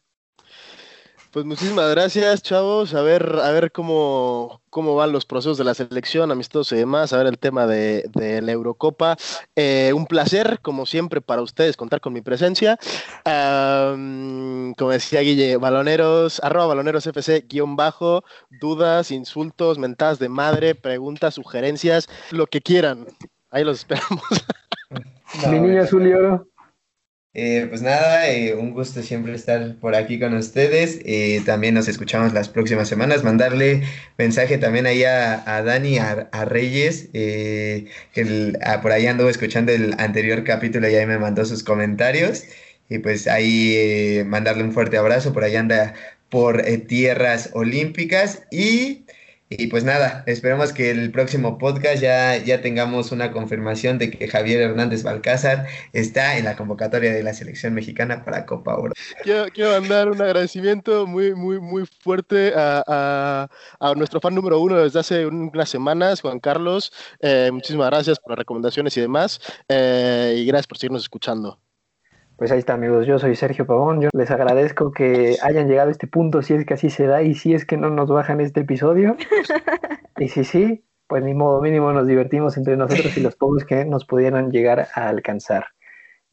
Speaker 3: Pues muchísimas gracias, chavos. A ver, a ver cómo, cómo van los procesos de la selección, amistosos y demás, a ver el tema de, de la Eurocopa. Eh, un placer, como siempre, para ustedes contar con mi presencia. Como decía Guille, baloneros, arroba baloneros FC, guion bajo, dudas, insultos, mentadas de madre, preguntas, sugerencias, lo que quieran. Ahí los esperamos.
Speaker 1: Mi
Speaker 4: bueno.
Speaker 1: azul y oro.
Speaker 4: Eh, pues nada, eh, un gusto siempre estar por aquí con ustedes. Eh, también nos escuchamos las próximas semanas. Mandarle mensaje también ahí a, a Dani, a, Reyes, el- ah, por ahí anduvo escuchando el anterior capítulo y ahí me mandó sus comentarios. Y pues ahí mandarle un fuerte abrazo. Por ahí anda por tierras olímpicas. Y, y pues nada, esperemos que el próximo podcast ya, ya tengamos una confirmación de que Javier Hernández Balcázar está en la convocatoria de la selección mexicana para Copa Oro.
Speaker 3: Quiero, quiero mandar un agradecimiento muy, muy, muy fuerte a, a- a nuestro fan número uno desde hace unas semanas, Juan Carlos. Eh, muchísimas gracias por las recomendaciones y demás. eh, y gracias por seguirnos escuchando.
Speaker 1: Pues ahí está, amigos. Yo soy Sergio Pavón. Yo les agradezco que hayan llegado a este punto, si es que así se da y si es que no nos bajan este episodio. [LAUGHS] Y si sí, pues ni modo mínimo nos divertimos entre nosotros y los pocos que nos pudieran llegar a alcanzar.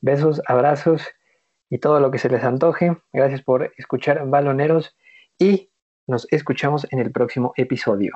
Speaker 1: Besos, abrazos y todo lo que se les antoje. Gracias por escuchar Baloneros y nos escuchamos en el próximo episodio.